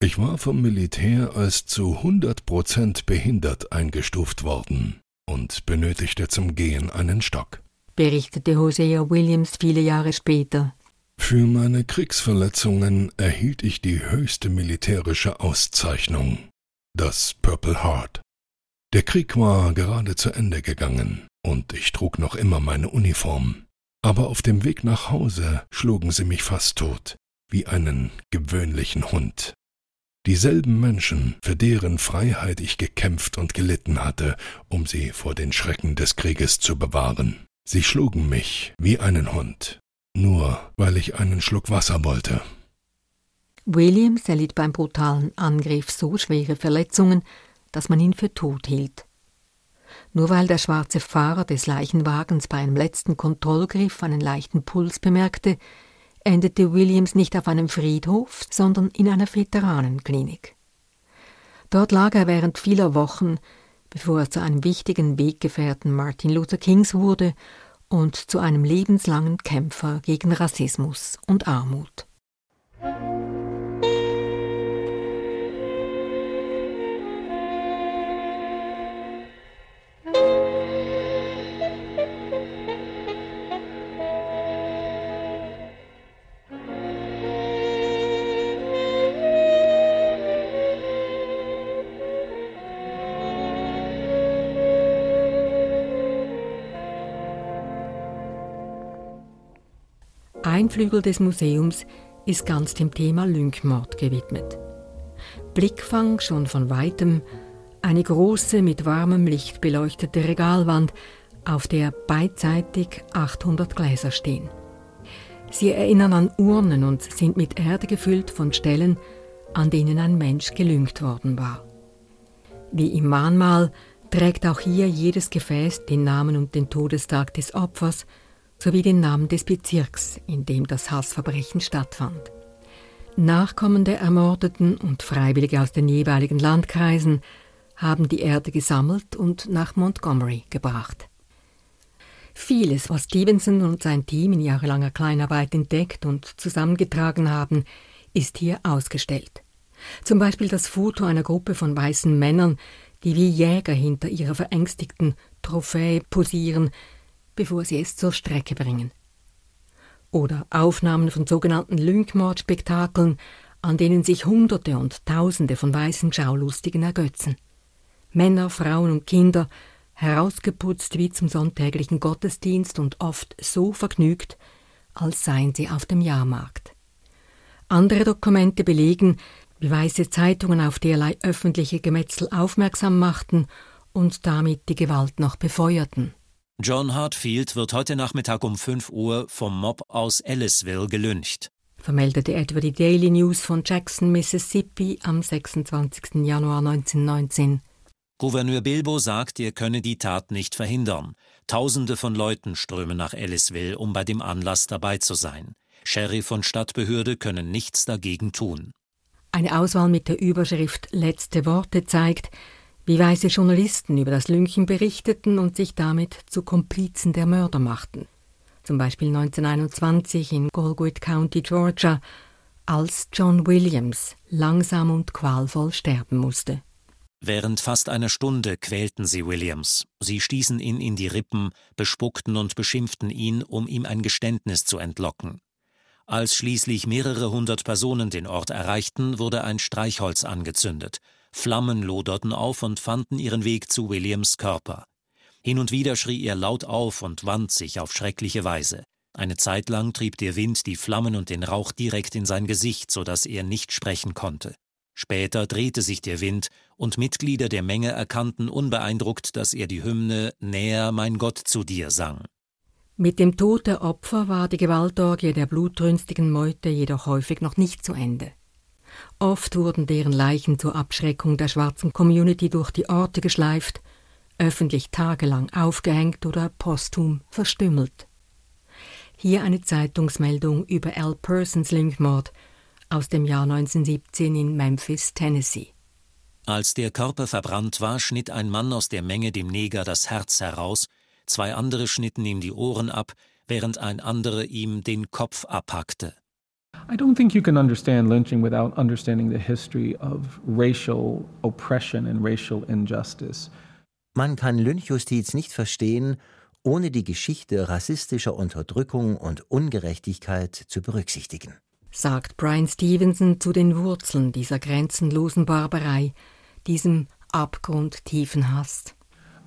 ich war vom Militär als zu 100 Prozent behindert eingestuft worden und benötigte zum Gehen einen Stock. Berichtete Hosea Williams viele Jahre später. Für meine Kriegsverletzungen erhielt ich die höchste militärische Auszeichnung, das Purple Heart. Der Krieg war gerade zu Ende gegangen und ich trug noch immer meine Uniform. Aber auf dem Weg nach Hause schlugen sie mich fast tot, wie einen gewöhnlichen Hund. Dieselben Menschen, für deren Freiheit ich gekämpft und gelitten hatte, um sie vor den Schrecken des Krieges zu bewahren. Sie schlugen mich wie einen Hund, nur weil ich einen Schluck Wasser wollte. Williams erlitt beim brutalen Angriff so schwere Verletzungen, dass man ihn für tot hielt. Nur weil der schwarze Fahrer des Leichenwagens bei einem letzten Kontrollgriff einen leichten Puls bemerkte, endete Williams nicht auf einem Friedhof, sondern in einer Veteranenklinik. Dort lag er während vieler Wochen, bevor er zu einem wichtigen Weggefährten Martin Luther Kings wurde und zu einem lebenslangen Kämpfer gegen Rassismus und Armut. Ein Flügel des Museums ist ganz dem Thema Lynchmord gewidmet. Blickfang schon von weitem eine große mit warmem Licht beleuchtete Regalwand, auf der beidseitig 800 Gläser stehen. Sie erinnern an Urnen und sind mit Erde gefüllt von Stellen, an denen ein Mensch gelüngt worden war. Wie im Mahnmal trägt auch hier jedes Gefäß den Namen und den Todestag des Opfers sowie den Namen des Bezirks, in dem das Hassverbrechen stattfand. Nachkommen der Ermordeten und Freiwillige aus den jeweiligen Landkreisen haben die Erde gesammelt und nach Montgomery gebracht. Vieles, was Stevenson und sein Team in jahrelanger Kleinarbeit entdeckt und zusammengetragen haben, ist hier ausgestellt. Zum Beispiel das Foto einer Gruppe von weißen Männern, die wie Jäger hinter ihrer verängstigten Trophäe posieren, bevor sie es zur Strecke bringen. Oder Aufnahmen von sogenannten Lynchmordspektakeln, an denen sich Hunderte und Tausende von weißen Schaulustigen ergötzen. Männer, Frauen und Kinder, herausgeputzt wie zum sonntäglichen Gottesdienst und oft so vergnügt, als seien sie auf dem Jahrmarkt. Andere Dokumente belegen, wie weiße Zeitungen auf derlei öffentliche Gemetzel aufmerksam machten und damit die Gewalt noch befeuerten. John Hartfield wird heute Nachmittag um 5 Uhr vom Mob aus Ellisville gelyncht. vermeldete etwa die Daily News von Jackson, Mississippi am 26. Januar 1919. Gouverneur Bilbo sagt, er könne die Tat nicht verhindern. Tausende von Leuten strömen nach Ellisville, um bei dem Anlass dabei zu sein. Sheriff und Stadtbehörde können nichts dagegen tun. Eine Auswahl mit der Überschrift Letzte Worte zeigt, wie weiße Journalisten über das Lynchen berichteten und sich damit zu Komplizen der Mörder machten. Zum Beispiel 1921 in Galgoid County, Georgia, als John Williams langsam und qualvoll sterben musste. Während fast einer Stunde quälten sie Williams. Sie stießen ihn in die Rippen, bespuckten und beschimpften ihn, um ihm ein Geständnis zu entlocken. Als schließlich mehrere hundert Personen den Ort erreichten, wurde ein Streichholz angezündet. Flammen loderten auf und fanden ihren Weg zu Williams Körper. Hin und wieder schrie er laut auf und wand sich auf schreckliche Weise. Eine Zeit lang trieb der Wind die Flammen und den Rauch direkt in sein Gesicht, so dass er nicht sprechen konnte. Später drehte sich der Wind, und Mitglieder der Menge erkannten unbeeindruckt, dass er die Hymne Näher mein Gott zu dir sang. Mit dem Tod der Opfer war die Gewaltorgie der blutrünstigen Meute jedoch häufig noch nicht zu Ende. Oft wurden deren Leichen zur Abschreckung der schwarzen Community durch die Orte geschleift, öffentlich tagelang aufgehängt oder posthum verstümmelt. Hier eine Zeitungsmeldung über Al Persons Lynchmord aus dem Jahr 1917 in Memphis, Tennessee. Als der Körper verbrannt war, schnitt ein Mann aus der Menge dem Neger das Herz heraus zwei andere schnitten ihm die Ohren ab, während ein anderer ihm den Kopf abhackte. I don't think you can understand lynching without understanding the history of racial oppression and racial injustice. Man kann Lynchjustiz nicht verstehen, ohne die Geschichte rassistischer Unterdrückung und Ungerechtigkeit zu berücksichtigen. Sagt Brian Stevenson zu den Wurzeln dieser grenzenlosen Barbarei, diesem abgrundtiefen Hass.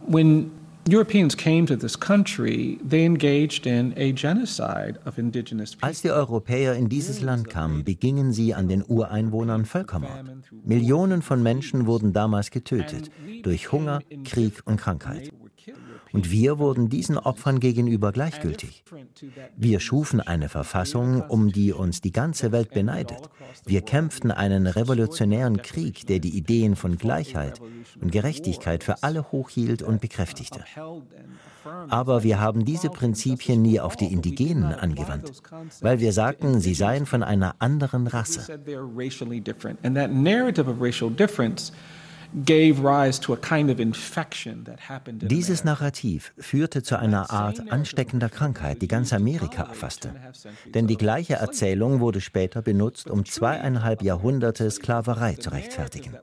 When Europeans came to this country, they engaged in a genocide of indigenous people. Als die Europäer in dieses Land kamen, begingen sie an den Ureinwohnern Völkermord. Millionen von Menschen wurden damals getötet durch Hunger, Krieg und Krankheit. Und wir wurden diesen Opfern gegenüber gleichgültig. Wir schufen eine Verfassung, um die uns die ganze Welt beneidet. Wir kämpften einen revolutionären Krieg, der die Ideen von Gleichheit und Gerechtigkeit für alle hochhielt und bekräftigte. Aber wir haben diese Prinzipien nie auf die Indigenen angewandt, weil wir sagten, sie seien von einer anderen Rasse. Dieses Narrativ führte zu einer Art ansteckender Krankheit, die ganz Amerika erfasste. Denn die gleiche Erzählung wurde später benutzt, um zweieinhalb Jahrhunderte Sklaverei zu rechtfertigen.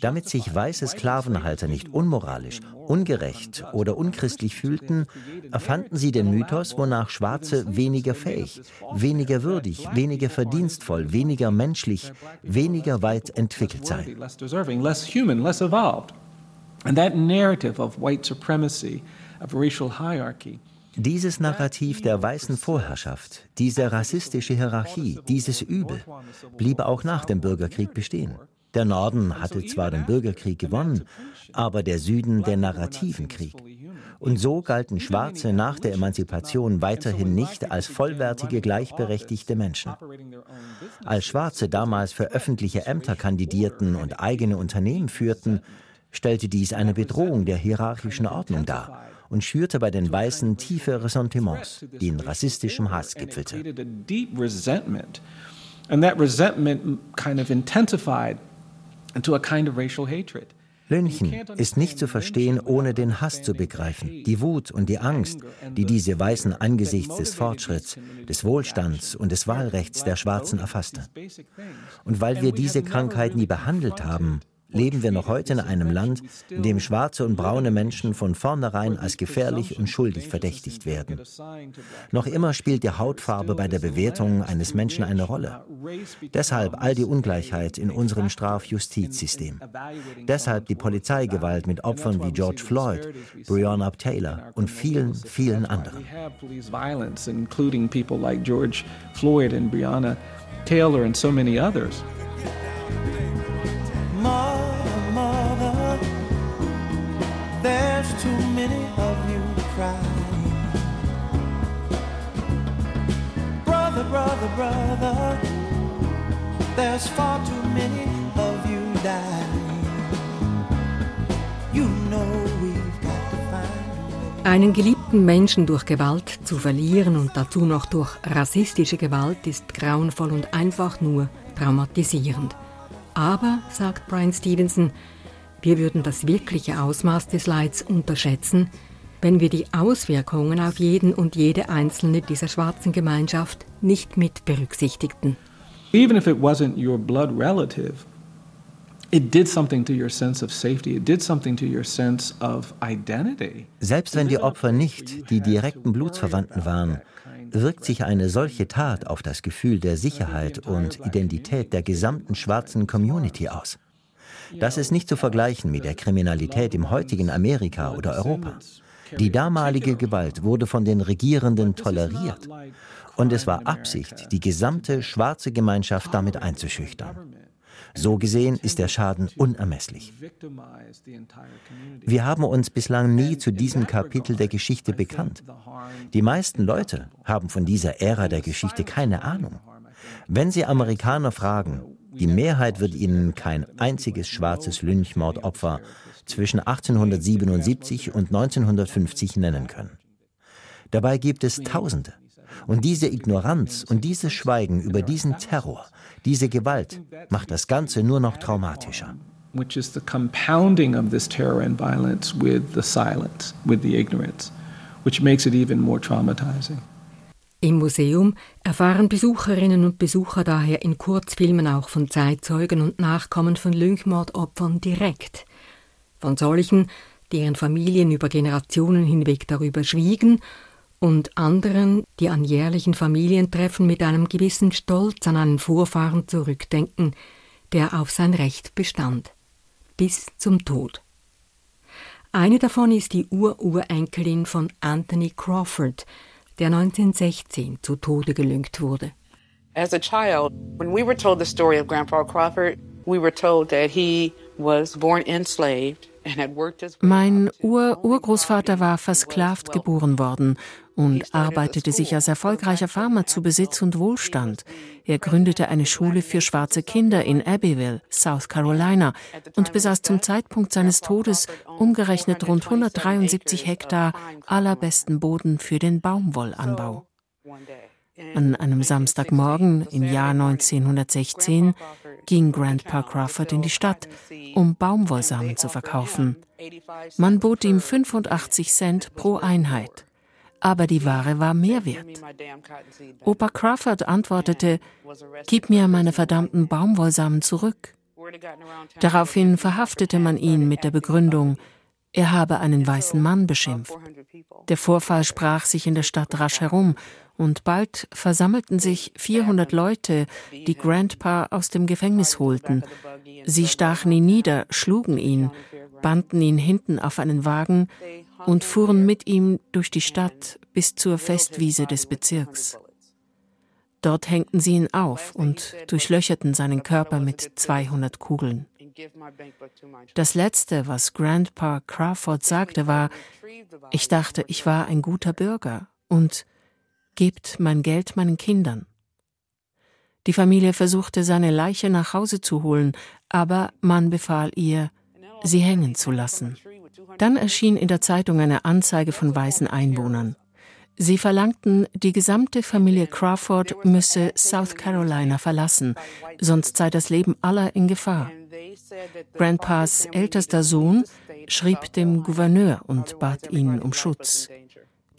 Damit sich weiße Sklavenhalter nicht unmoralisch, ungerecht oder unchristlich fühlten, erfanden sie den Mythos, wonach Schwarze weniger fähig, weniger würdig, weniger verdienstvoll, weniger menschlich, weniger weit entwickelt seien. And that narrative of white supremacy, of racial hierarchy, dieses Narrativ der weißen Vorherrschaft, diese rassistische Hierarchie, dieses Übel blieb auch nach dem Bürgerkrieg bestehen. Der Norden hatte zwar den Bürgerkrieg gewonnen, aber der Süden den narrativen Krieg. Und so galten Schwarze nach der Emanzipation weiterhin nicht als vollwertige, gleichberechtigte Menschen. Als Schwarze damals für öffentliche Ämter kandidierten und eigene Unternehmen führten, stellte dies eine Bedrohung der hierarchischen Ordnung dar und schürte bei den Weißen tiefe Ressentiments, die in rassistischem Hass gipfelte. And that resentment kind of intensified into a kind of racial hatred. Lynchen ist nicht zu verstehen, ohne den Hass zu begreifen, die Wut und die Angst, die diese Weißen angesichts des Fortschritts, des Wohlstands und des Wahlrechts der Schwarzen erfasste. Und weil wir diese Krankheit nie behandelt haben, leben wir noch heute in einem Land, in dem schwarze und braune Menschen von vornherein als gefährlich und schuldig verdächtigt werden. Noch immer spielt die Hautfarbe bei der Bewertung eines Menschen eine Rolle. Deshalb all die Ungleichheit in unserem Strafjustizsystem. Deshalb die Polizeigewalt mit Opfern wie George Floyd, Breonna Taylor und vielen, vielen anderen. Taylor and so many others. Brother, brother. There's far too many of you dying. You know we've got to find Einen geliebten Menschen durch Gewalt zu verlieren und dazu noch durch rassistische Gewalt ist grauenvoll und einfach nur traumatisierend. Aber, sagt Brian Stevenson, wir würden das wirkliche Ausmaß des Leids unterschätzen, wenn wir die Auswirkungen auf jeden und jede einzelne dieser schwarzen Gemeinschaft nicht mit berücksichtigten. Even if it wasn't your blood relative, it did something to your sense of safety. It did something to your sense of identity. Selbst wenn die Opfer nicht die direkten Blutsverwandten waren, wirkt sich eine solche Tat auf das Gefühl der Sicherheit und Identität der gesamten schwarzen Community aus. Das ist nicht zu vergleichen mit der Kriminalität im heutigen Amerika oder Europa. Die damalige Gewalt wurde von den Regierenden toleriert. Und es war Absicht, die gesamte schwarze Gemeinschaft damit einzuschüchtern. So gesehen ist der Schaden unermesslich. Wir haben uns bislang nie zu diesem Kapitel der Geschichte bekannt. Die meisten Leute haben von dieser Ära der Geschichte keine Ahnung. Wenn Sie Amerikaner fragen, die Mehrheit wird Ihnen kein einziges schwarzes Lynchmordopfer zwischen 1877 und 1950 nennen können. Dabei gibt es Tausende. Und diese Ignoranz und dieses Schweigen über diesen Terror, diese Gewalt macht das Ganze nur noch traumatischer. Which is the compounding of this terror and violence with the silence, with the ignorance, which makes it even more traumatizing. Im Museum erfahren Besucherinnen und Besucher daher in Kurzfilmen auch von Zeitzeugen und Nachkommen von Lynchmordopfern direkt. Von solchen, deren Familien über Generationen hinweg darüber schwiegen und anderen, die an jährlichen Familientreffen mit einem gewissen Stolz an einen Vorfahren zurückdenken, der auf sein Recht bestand. Bis zum Tod. Eine davon ist die Ururenkelin von Anthony Crawford, der 1916 zu Tode gelüngt wurde. As a child, when we were told the story of Grandpa Crawford, we were told that he was born enslaved mein Ur-Urgroßvater war versklavt geboren worden und arbeitete sich als erfolgreicher Farmer zu Besitz und Wohlstand. Er gründete eine Schule für schwarze Kinder in Abbeville, South Carolina und besaß zum Zeitpunkt seines Todes umgerechnet rund 173 Hektar allerbesten Boden für den Baumwollanbau. An einem Samstagmorgen im Jahr 1916 ging Grandpa Crawford in die Stadt, um Baumwollsamen zu verkaufen. Man bot ihm 85 Cent pro Einheit. Aber die Ware war mehr wert. Opa Crawford antwortete, Gib mir meine verdammten Baumwollsamen zurück. Daraufhin verhaftete man ihn mit der Begründung, er habe einen weißen Mann beschimpft. Der Vorfall sprach sich in der Stadt rasch herum und bald versammelten sich 400 Leute, die Grandpa aus dem Gefängnis holten. Sie stachen ihn nieder, schlugen ihn, banden ihn hinten auf einen Wagen und fuhren mit ihm durch die Stadt bis zur Festwiese des Bezirks. Dort hängten sie ihn auf und durchlöcherten seinen Körper mit 200 Kugeln. Das Letzte, was Grandpa Crawford sagte, war, ich dachte, ich war ein guter Bürger und Gebt mein Geld meinen Kindern. Die Familie versuchte, seine Leiche nach Hause zu holen, aber man befahl ihr, sie hängen zu lassen. Dann erschien in der Zeitung eine Anzeige von weißen Einwohnern. Sie verlangten, die gesamte Familie Crawford müsse South Carolina verlassen, sonst sei das Leben aller in Gefahr. Grandpas ältester Sohn schrieb dem Gouverneur und bat ihn um Schutz.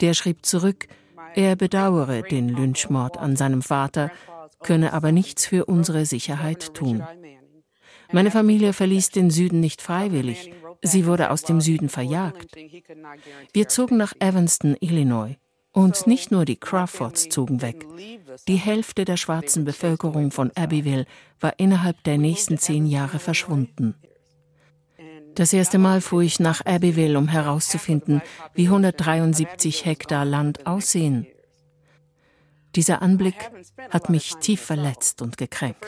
Der schrieb zurück, er bedauere den Lynchmord an seinem Vater, könne aber nichts für unsere Sicherheit tun. Meine Familie verließ den Süden nicht freiwillig. Sie wurde aus dem Süden verjagt. Wir zogen nach Evanston, Illinois. Und nicht nur die Crawfords zogen weg. Die Hälfte der schwarzen Bevölkerung von Abbeville war innerhalb der nächsten zehn Jahre verschwunden. Das erste Mal fuhr ich nach Abbeville, um herauszufinden, wie 173 Hektar Land aussehen. Dieser Anblick hat mich tief verletzt und gekränkt.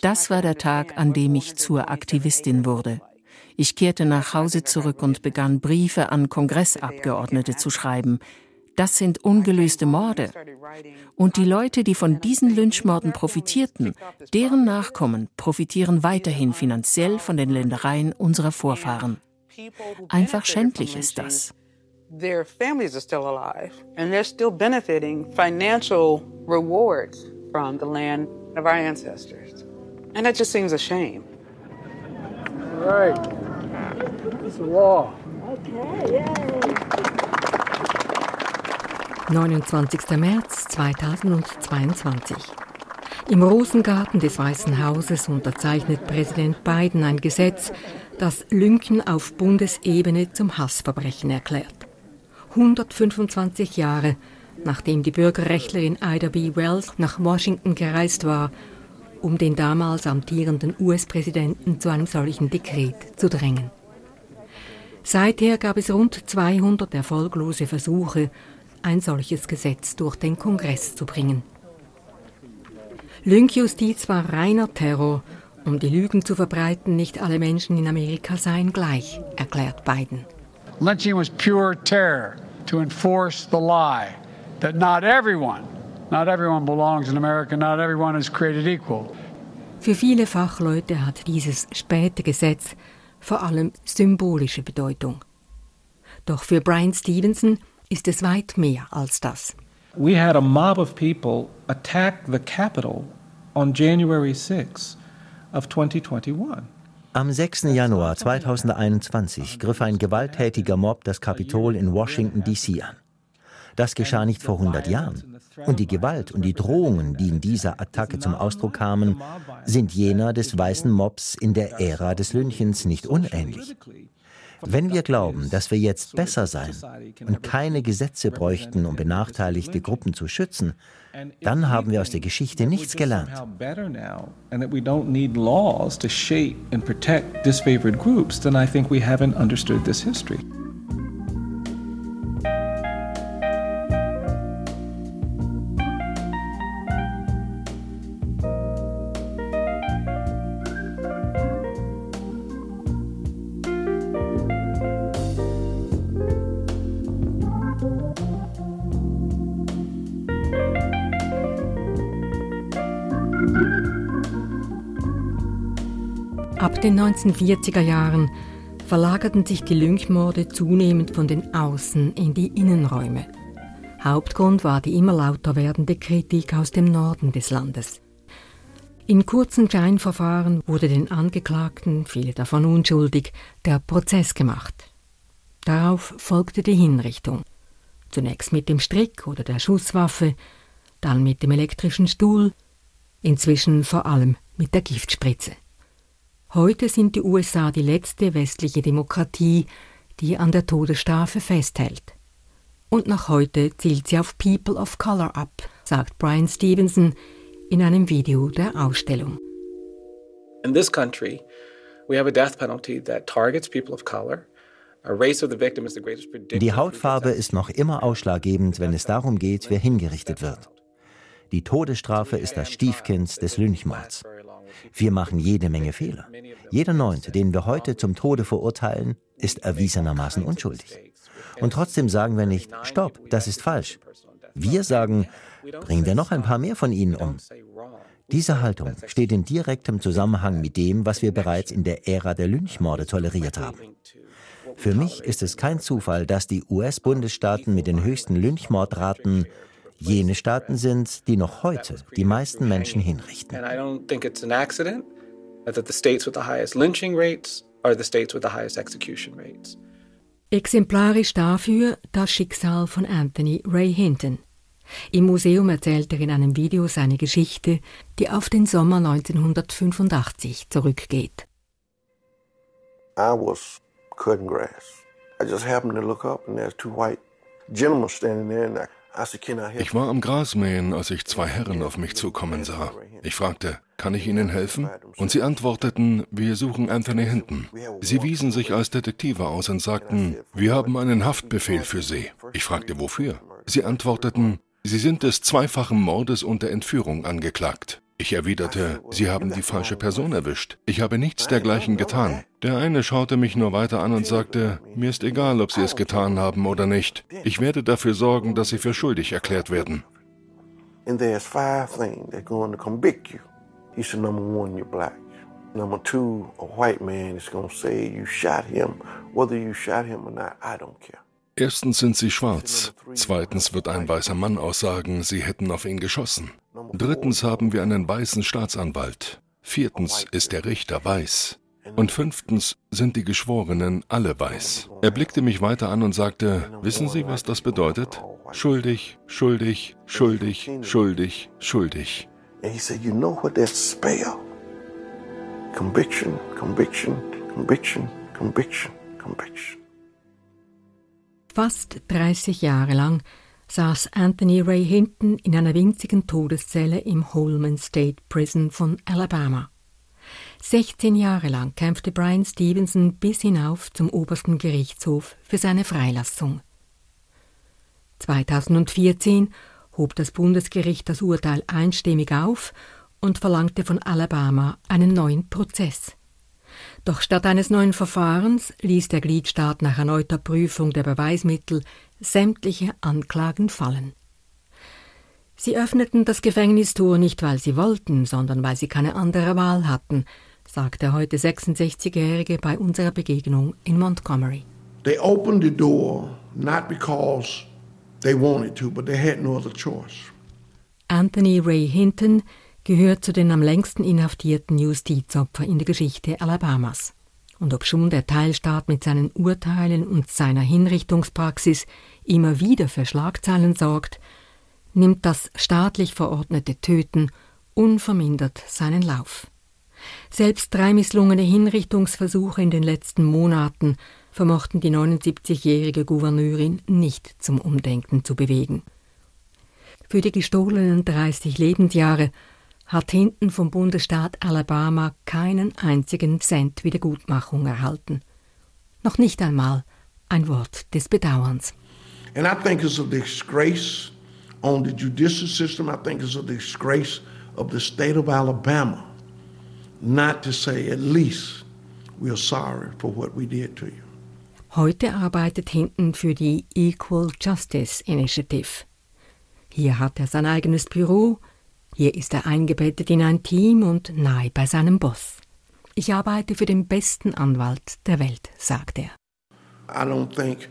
Das war der Tag, an dem ich zur Aktivistin wurde. Ich kehrte nach Hause zurück und begann Briefe an Kongressabgeordnete zu schreiben. Das sind ungelöste Morde. Und die Leute, die von diesen Lynchmorden profitierten, deren Nachkommen profitieren weiterhin finanziell von den Ländereien unserer Vorfahren. Einfach schändlich ist das. Their families are still alive and they're still benefiting financial rewards from the land of our ancestors. And that just seems a shame. All right. It's the law. Okay, yay. 29. März 2022. Im Rosengarten des Weißen Hauses unterzeichnet Präsident Biden ein Gesetz, das Lynken auf Bundesebene zum Hassverbrechen erklärt. 125 Jahre nachdem die Bürgerrechtlerin Ida B. Wells nach Washington gereist war, um den damals amtierenden US-Präsidenten zu einem solchen Dekret zu drängen. Seither gab es rund 200 erfolglose Versuche, ein solches Gesetz durch den Kongress zu bringen. Lynchjustiz war reiner Terror, um die Lügen zu verbreiten, nicht alle Menschen in Amerika seien gleich, erklärt Biden. Lynching was pure terror to enforce the lie that not everyone, not everyone belongs in America, not everyone is created equal. Für viele Fachleute hat dieses späte Gesetz vor allem symbolische Bedeutung. Doch für Brian Stevenson ist es weit mehr als das. We had a mob of people attack the Capitol on January 6 of 2021. Am 6. Januar 2021 griff ein gewalttätiger Mob das Kapitol in Washington, D.C. an. Das geschah nicht vor 100 Jahren. Und die Gewalt und die Drohungen, die in dieser Attacke zum Ausdruck kamen, sind jener des weißen Mobs in der Ära des Lynchens nicht unähnlich. Wenn wir glauben, dass wir jetzt besser seien und keine Gesetze bräuchten, um benachteiligte Gruppen zu schützen, dann haben wir aus der Geschichte nichts gelernt. then I think we haven't understood this history. Den 1940er Jahren verlagerten sich die Lynchmorde zunehmend von den Außen in die Innenräume. Hauptgrund war die immer lauter werdende Kritik aus dem Norden des Landes. In kurzen Scheinverfahren wurde den Angeklagten, viele davon unschuldig, der Prozess gemacht. Darauf folgte die Hinrichtung. Zunächst mit dem Strick oder der Schusswaffe, dann mit dem elektrischen Stuhl, inzwischen vor allem mit der Giftspritze. Heute sind die USA die letzte westliche Demokratie, die an der Todesstrafe festhält. Und noch heute zielt sie auf People of Color ab, sagt Brian Stevenson in einem Video der Ausstellung. In this country, we have a death penalty that targets people of color. Die Hautfarbe ist noch immer ausschlaggebend, wenn es darum geht, wer hingerichtet wird. Die Todesstrafe ist das Stiefkind des Lynchmords. Wir machen jede Menge Fehler. Jeder Neunte, den wir heute zum Tode verurteilen, ist erwiesenermaßen unschuldig. Und trotzdem sagen wir nicht, stopp, das ist falsch. Wir sagen, bringen wir noch ein paar mehr von ihnen um. Diese Haltung steht in direktem Zusammenhang mit dem, was wir bereits in der Ära der Lynchmorde toleriert haben. Für mich ist es kein Zufall, dass die US-Bundesstaaten mit den höchsten Lynchmordraten jene Staaten sind, die noch heute die meisten Menschen hinrichten. Exemplarisch dafür das Schicksal von Anthony Ray Hinton. Im Museum erzählt er in einem Video seine Geschichte, die auf den Sommer 1985 zurückgeht. I was cutting grass. I just happened to look up and there's two white gentlemen standing there and I ich war am Grasmähen, als ich zwei Herren auf mich zukommen sah. Ich fragte, kann ich Ihnen helfen? Und sie antworteten, wir suchen Anthony Hinton. Sie wiesen sich als Detektive aus und sagten, wir haben einen Haftbefehl für Sie. Ich fragte, wofür? Sie antworteten, Sie sind des zweifachen Mordes und der Entführung angeklagt. Ich erwiderte, Sie haben die falsche Person erwischt. Ich habe nichts dergleichen getan. Der eine schaute mich nur weiter an und sagte, mir ist egal, ob Sie es getan haben oder nicht. Ich werde dafür sorgen, dass Sie für schuldig erklärt werden. And there's five things that going to convict you. He said, number one, you're black. Number two, a white man is going to say you shot him. Whether you shot him or not, I don't care. Erstens sind sie schwarz. Zweitens wird ein weißer Mann aussagen, sie hätten auf ihn geschossen. Drittens haben wir einen weißen Staatsanwalt. Viertens ist der Richter weiß. Und fünftens sind die Geschworenen alle weiß. Er blickte mich weiter an und sagte, wissen Sie, was das bedeutet? Schuldig, schuldig, schuldig, schuldig, schuldig. And he said, you know what that spell? Conviction, conviction, conviction, conviction, conviction. Fast 30 Jahre lang saß Anthony Ray Hinton in einer winzigen Todeszelle im Holman State Prison von Alabama. 16 Jahre lang kämpfte Brian Stevenson bis hinauf zum obersten Gerichtshof für seine Freilassung. 2014 hob das Bundesgericht das Urteil einstimmig auf und verlangte von Alabama einen neuen Prozess. Doch statt eines neuen Verfahrens ließ der Gliedstaat nach erneuter Prüfung der Beweismittel sämtliche Anklagen fallen. Sie öffneten das Gefängnistor nicht, weil sie wollten, sondern weil sie keine andere Wahl hatten, sagt der heute 66-Jährige bei unserer Begegnung in Montgomery. They opened the door not because they wanted to, but they had no other choice. Anthony Ray Hinton gehört zu den am längsten inhaftierten Justizopfern in der Geschichte Alabamas. Und obschon der Teilstaat mit seinen Urteilen und seiner Hinrichtungspraxis immer wieder für Schlagzeilen sorgt, nimmt das staatlich verordnete Töten unvermindert seinen Lauf. Selbst drei misslungene Hinrichtungsversuche in den letzten Monaten vermochten die 79-jährige Gouverneurin nicht zum Umdenken zu bewegen. Für die gestohlenen 30 Lebensjahre hat Hinton vom Bundesstaat Alabama keinen einzigen Cent Wiedergutmachung erhalten. Noch nicht einmal ein Wort des Bedauerns. And I think it's a disgrace on the judicial system. I think it's a disgrace of the state of Alabama not to say at least we're sorry for what we did to you. Heute arbeitet Hinton für die Equal Justice Initiative. Hier hat er sein eigenes Büro, hier ist er eingebettet in ein Team und nahe bei seinem Boss. Ich arbeite für den besten Anwalt der Welt, sagt er. I don't think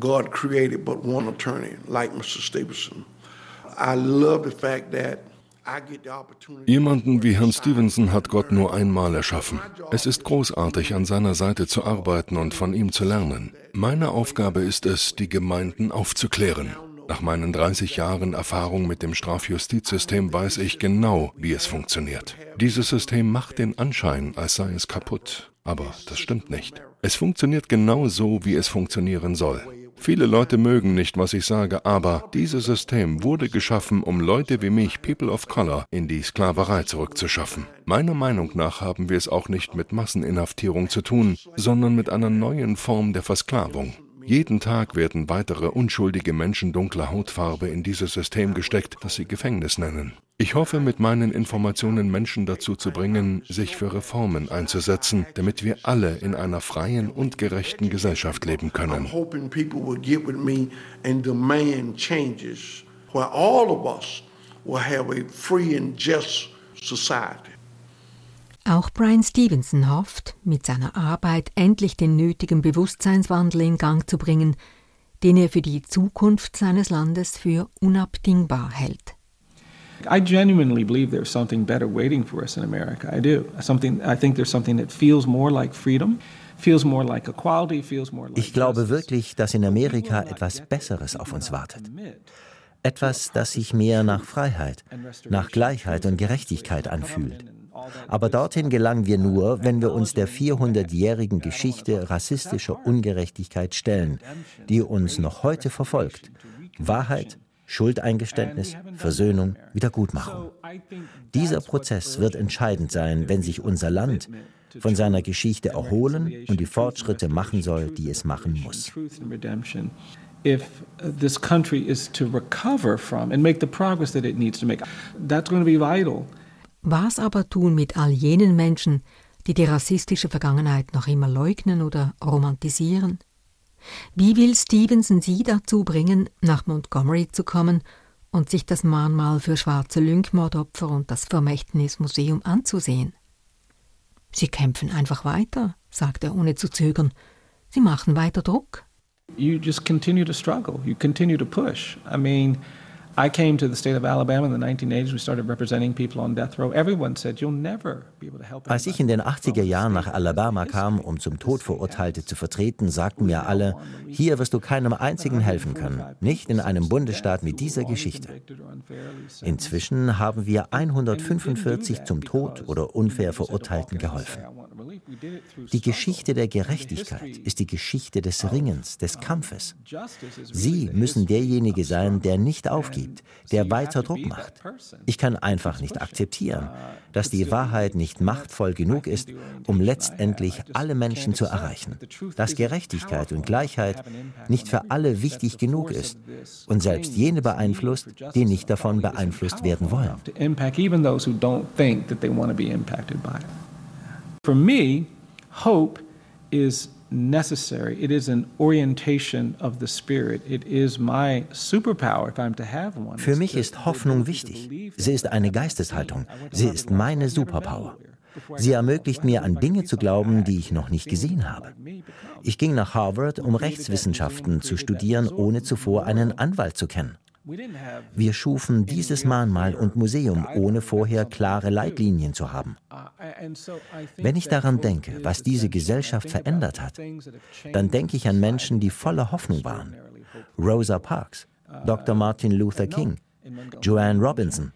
God created but one attorney like Mr. Stevenson. I love the fact that I get the opportunity. Jemanden wie Herrn Stevenson hat Gott nur einmal erschaffen. Es ist großartig, an seiner Seite zu arbeiten und von ihm zu lernen. Meine Aufgabe ist es, die Gemeinden aufzuklären. Nach meinen 30 Jahren Erfahrung mit dem Strafjustizsystem weiß ich genau, wie es funktioniert. Dieses System macht den Anschein, als sei es kaputt. Aber das stimmt nicht. Es funktioniert genau so, wie es funktionieren soll. Viele Leute mögen nicht, was ich sage, aber dieses System wurde geschaffen, um Leute wie mich, People of Color, in die Sklaverei zurückzuschaffen. Meiner Meinung nach haben wir es auch nicht mit Masseninhaftierung zu tun, sondern mit einer neuen Form der Versklavung. Jeden Tag werden weitere unschuldige Menschen dunkler Hautfarbe in dieses System gesteckt, das sie Gefängnis nennen. Ich hoffe, mit meinen Informationen Menschen dazu zu bringen, sich für Reformen einzusetzen, damit wir alle in einer freien und gerechten Gesellschaft leben können. Society. Auch Brian Stevenson hofft, mit seiner Arbeit endlich den nötigen Bewusstseinswandel in Gang zu bringen, den er für die Zukunft seines Landes für unabdingbar hält. I genuinely believe there's something better waiting for us in America. I do. Something I think there's something that feels more like freedom, feels more like equality, feels more like Ich glaube wirklich, dass in Amerika etwas Besseres auf uns wartet. Etwas, das sich mehr nach Freiheit, nach Gleichheit und Gerechtigkeit anfühlt. Aber dorthin gelangen wir nur, wenn wir uns der 400-jährigen Geschichte rassistischer Ungerechtigkeit stellen, die uns noch heute verfolgt. Wahrheit, Schuldeingeständnis, Versöhnung, Wiedergutmachung. Dieser Prozess wird entscheidend sein, wenn sich unser Land von seiner Geschichte erholen und die Fortschritte machen soll, die es machen muss. If this country is to recover from and make the progress that it needs to make, that's going to be vital. Was aber tun mit all jenen Menschen, die die rassistische Vergangenheit noch immer leugnen oder romantisieren? Wie will Stevenson sie dazu bringen, nach Montgomery zu kommen und sich das Mahnmal für schwarze Lynchmordopfer und das Vermächtnismuseum anzusehen? Sie kämpfen einfach weiter, sagt er ohne zu zögern. Sie machen weiter Druck. You just continue to struggle. You continue to push. I mean, I came to the state of Alabama in the 1980s. We started representing people on death row. Everyone said, you'll never be able to help Als ich in den 80er Jahren nach Alabama kam, um zum Tod Verurteilte zu vertreten, sagten mir alle, hier wirst du keinem einzigen helfen können, nicht in einem Bundesstaat mit dieser Geschichte. Inzwischen haben wir 145 zum Tod oder unfair Verurteilten geholfen. Die Geschichte der Gerechtigkeit ist die Geschichte des Ringens, des Kampfes. Sie müssen derjenige sein, der nicht aufgibt, der weiter Druck macht. Ich kann einfach nicht akzeptieren, dass die Wahrheit nicht machtvoll genug ist, um letztendlich alle Menschen zu erreichen, dass Gerechtigkeit und Gleichheit nicht für alle wichtig genug ist und selbst jene beeinflusst, die nicht davon beeinflusst werden wollen. For me, hope is necessary. It is an orientation of the spirit. It is my superpower if I'm to have one. Für mich ist Hoffnung wichtig. Sie ist eine Geisteshaltung. Sie ist meine Superpower. Sie ermöglicht mir, an Dinge zu glauben, die ich noch nicht gesehen habe. Ich ging nach Harvard, um Rechtswissenschaften zu studieren, ohne zuvor einen Anwalt zu kennen. Wir schufen dieses Mahnmal und Museum, ohne vorher klare Leitlinien zu haben. Wenn ich daran denke, was diese Gesellschaft verändert hat, dann denke ich an Menschen, die voller Hoffnung waren. Rosa Parks, Dr. Martin Luther King, Joanne Robinson.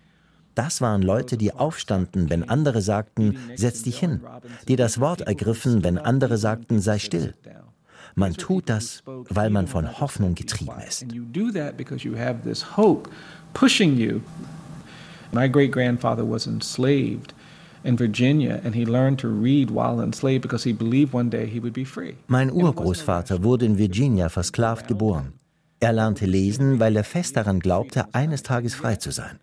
Das waren Leute, die aufstanden, wenn andere sagten, setz dich hin, die das Wort ergriffen, wenn andere sagten, sei still. Man tut das, weil man von Hoffnung getrieben ist. My great grandfather was enslaved in Virginia and he learned to read while enslaved because he believed one day he would be free. Mein Urgroßvater wurde in Virginia versklavt geboren. Er lernte lesen, weil er fest daran glaubte, eines Tages frei zu sein.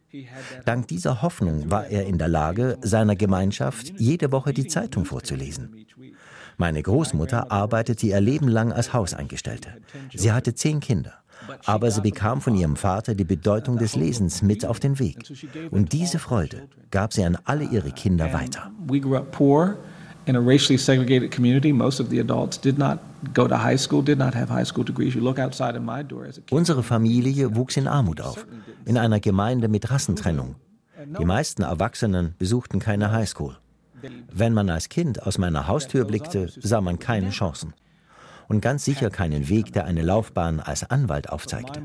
Dank dieser Hoffnung war er in der Lage, seiner Gemeinschaft jede Woche die Zeitung vorzulesen. Meine Großmutter arbeitete ihr Leben lang als Hauseingestellte. Sie hatte zehn Kinder. Aber sie bekam von ihrem Vater die Bedeutung des Lesens mit auf den Weg. Und diese Freude gab sie an alle ihre Kinder weiter. in a racially segregated community. Most of the adults did not go to high school, did not have high school degrees. You look outside of my door as a kid. Unsere Familie wuchs in Armut auf, in einer Gemeinde mit Rassentrennung. Die meisten Erwachsenen besuchten keine High School. Wenn man als Kind aus meiner Haustür blickte, sah man keine Chancen. Und ganz sicher keinen Weg, der eine Laufbahn als Anwalt aufzeigte.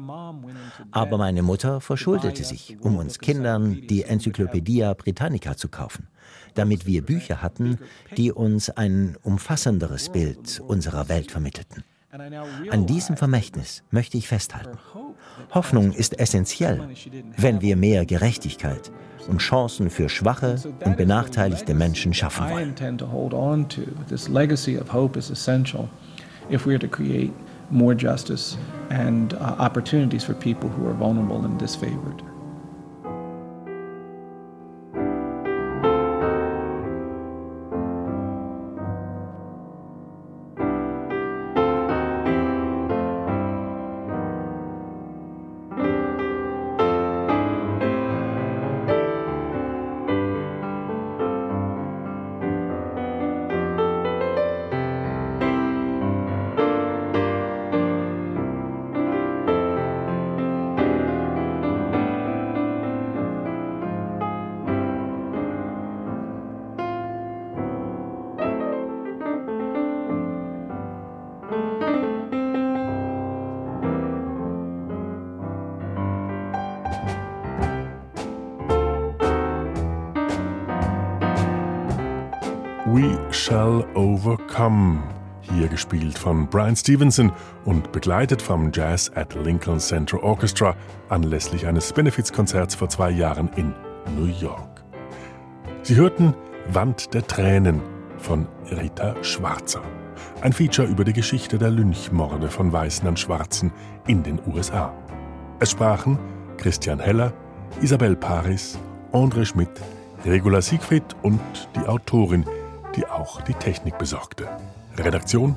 Aber meine Mutter verschuldete sich, um uns Kindern die Enzyklopädie Britannica zu kaufen, damit wir Bücher hatten, die uns ein umfassenderes Bild unserer Welt vermittelten. An diesem Vermächtnis möchte ich festhalten. Hoffnung ist essentiell, wenn wir mehr Gerechtigkeit, und Chancen für schwache und benachteiligte Menschen schaffen wollen. Brian Stevenson und begleitet vom Jazz at Lincoln Center Orchestra anlässlich eines Benefizkonzerts vor zwei Jahren in New York. Sie hörten Wand der Tränen von Rita Schwarzer. Ein Feature über die Geschichte der Lynchmorde von Weißen an Schwarzen in den USA. Es sprachen Christian Heller, Isabel Paris, André Schmidt, Regula Siegfried und die Autorin, die auch die Technik besorgte. Redaktion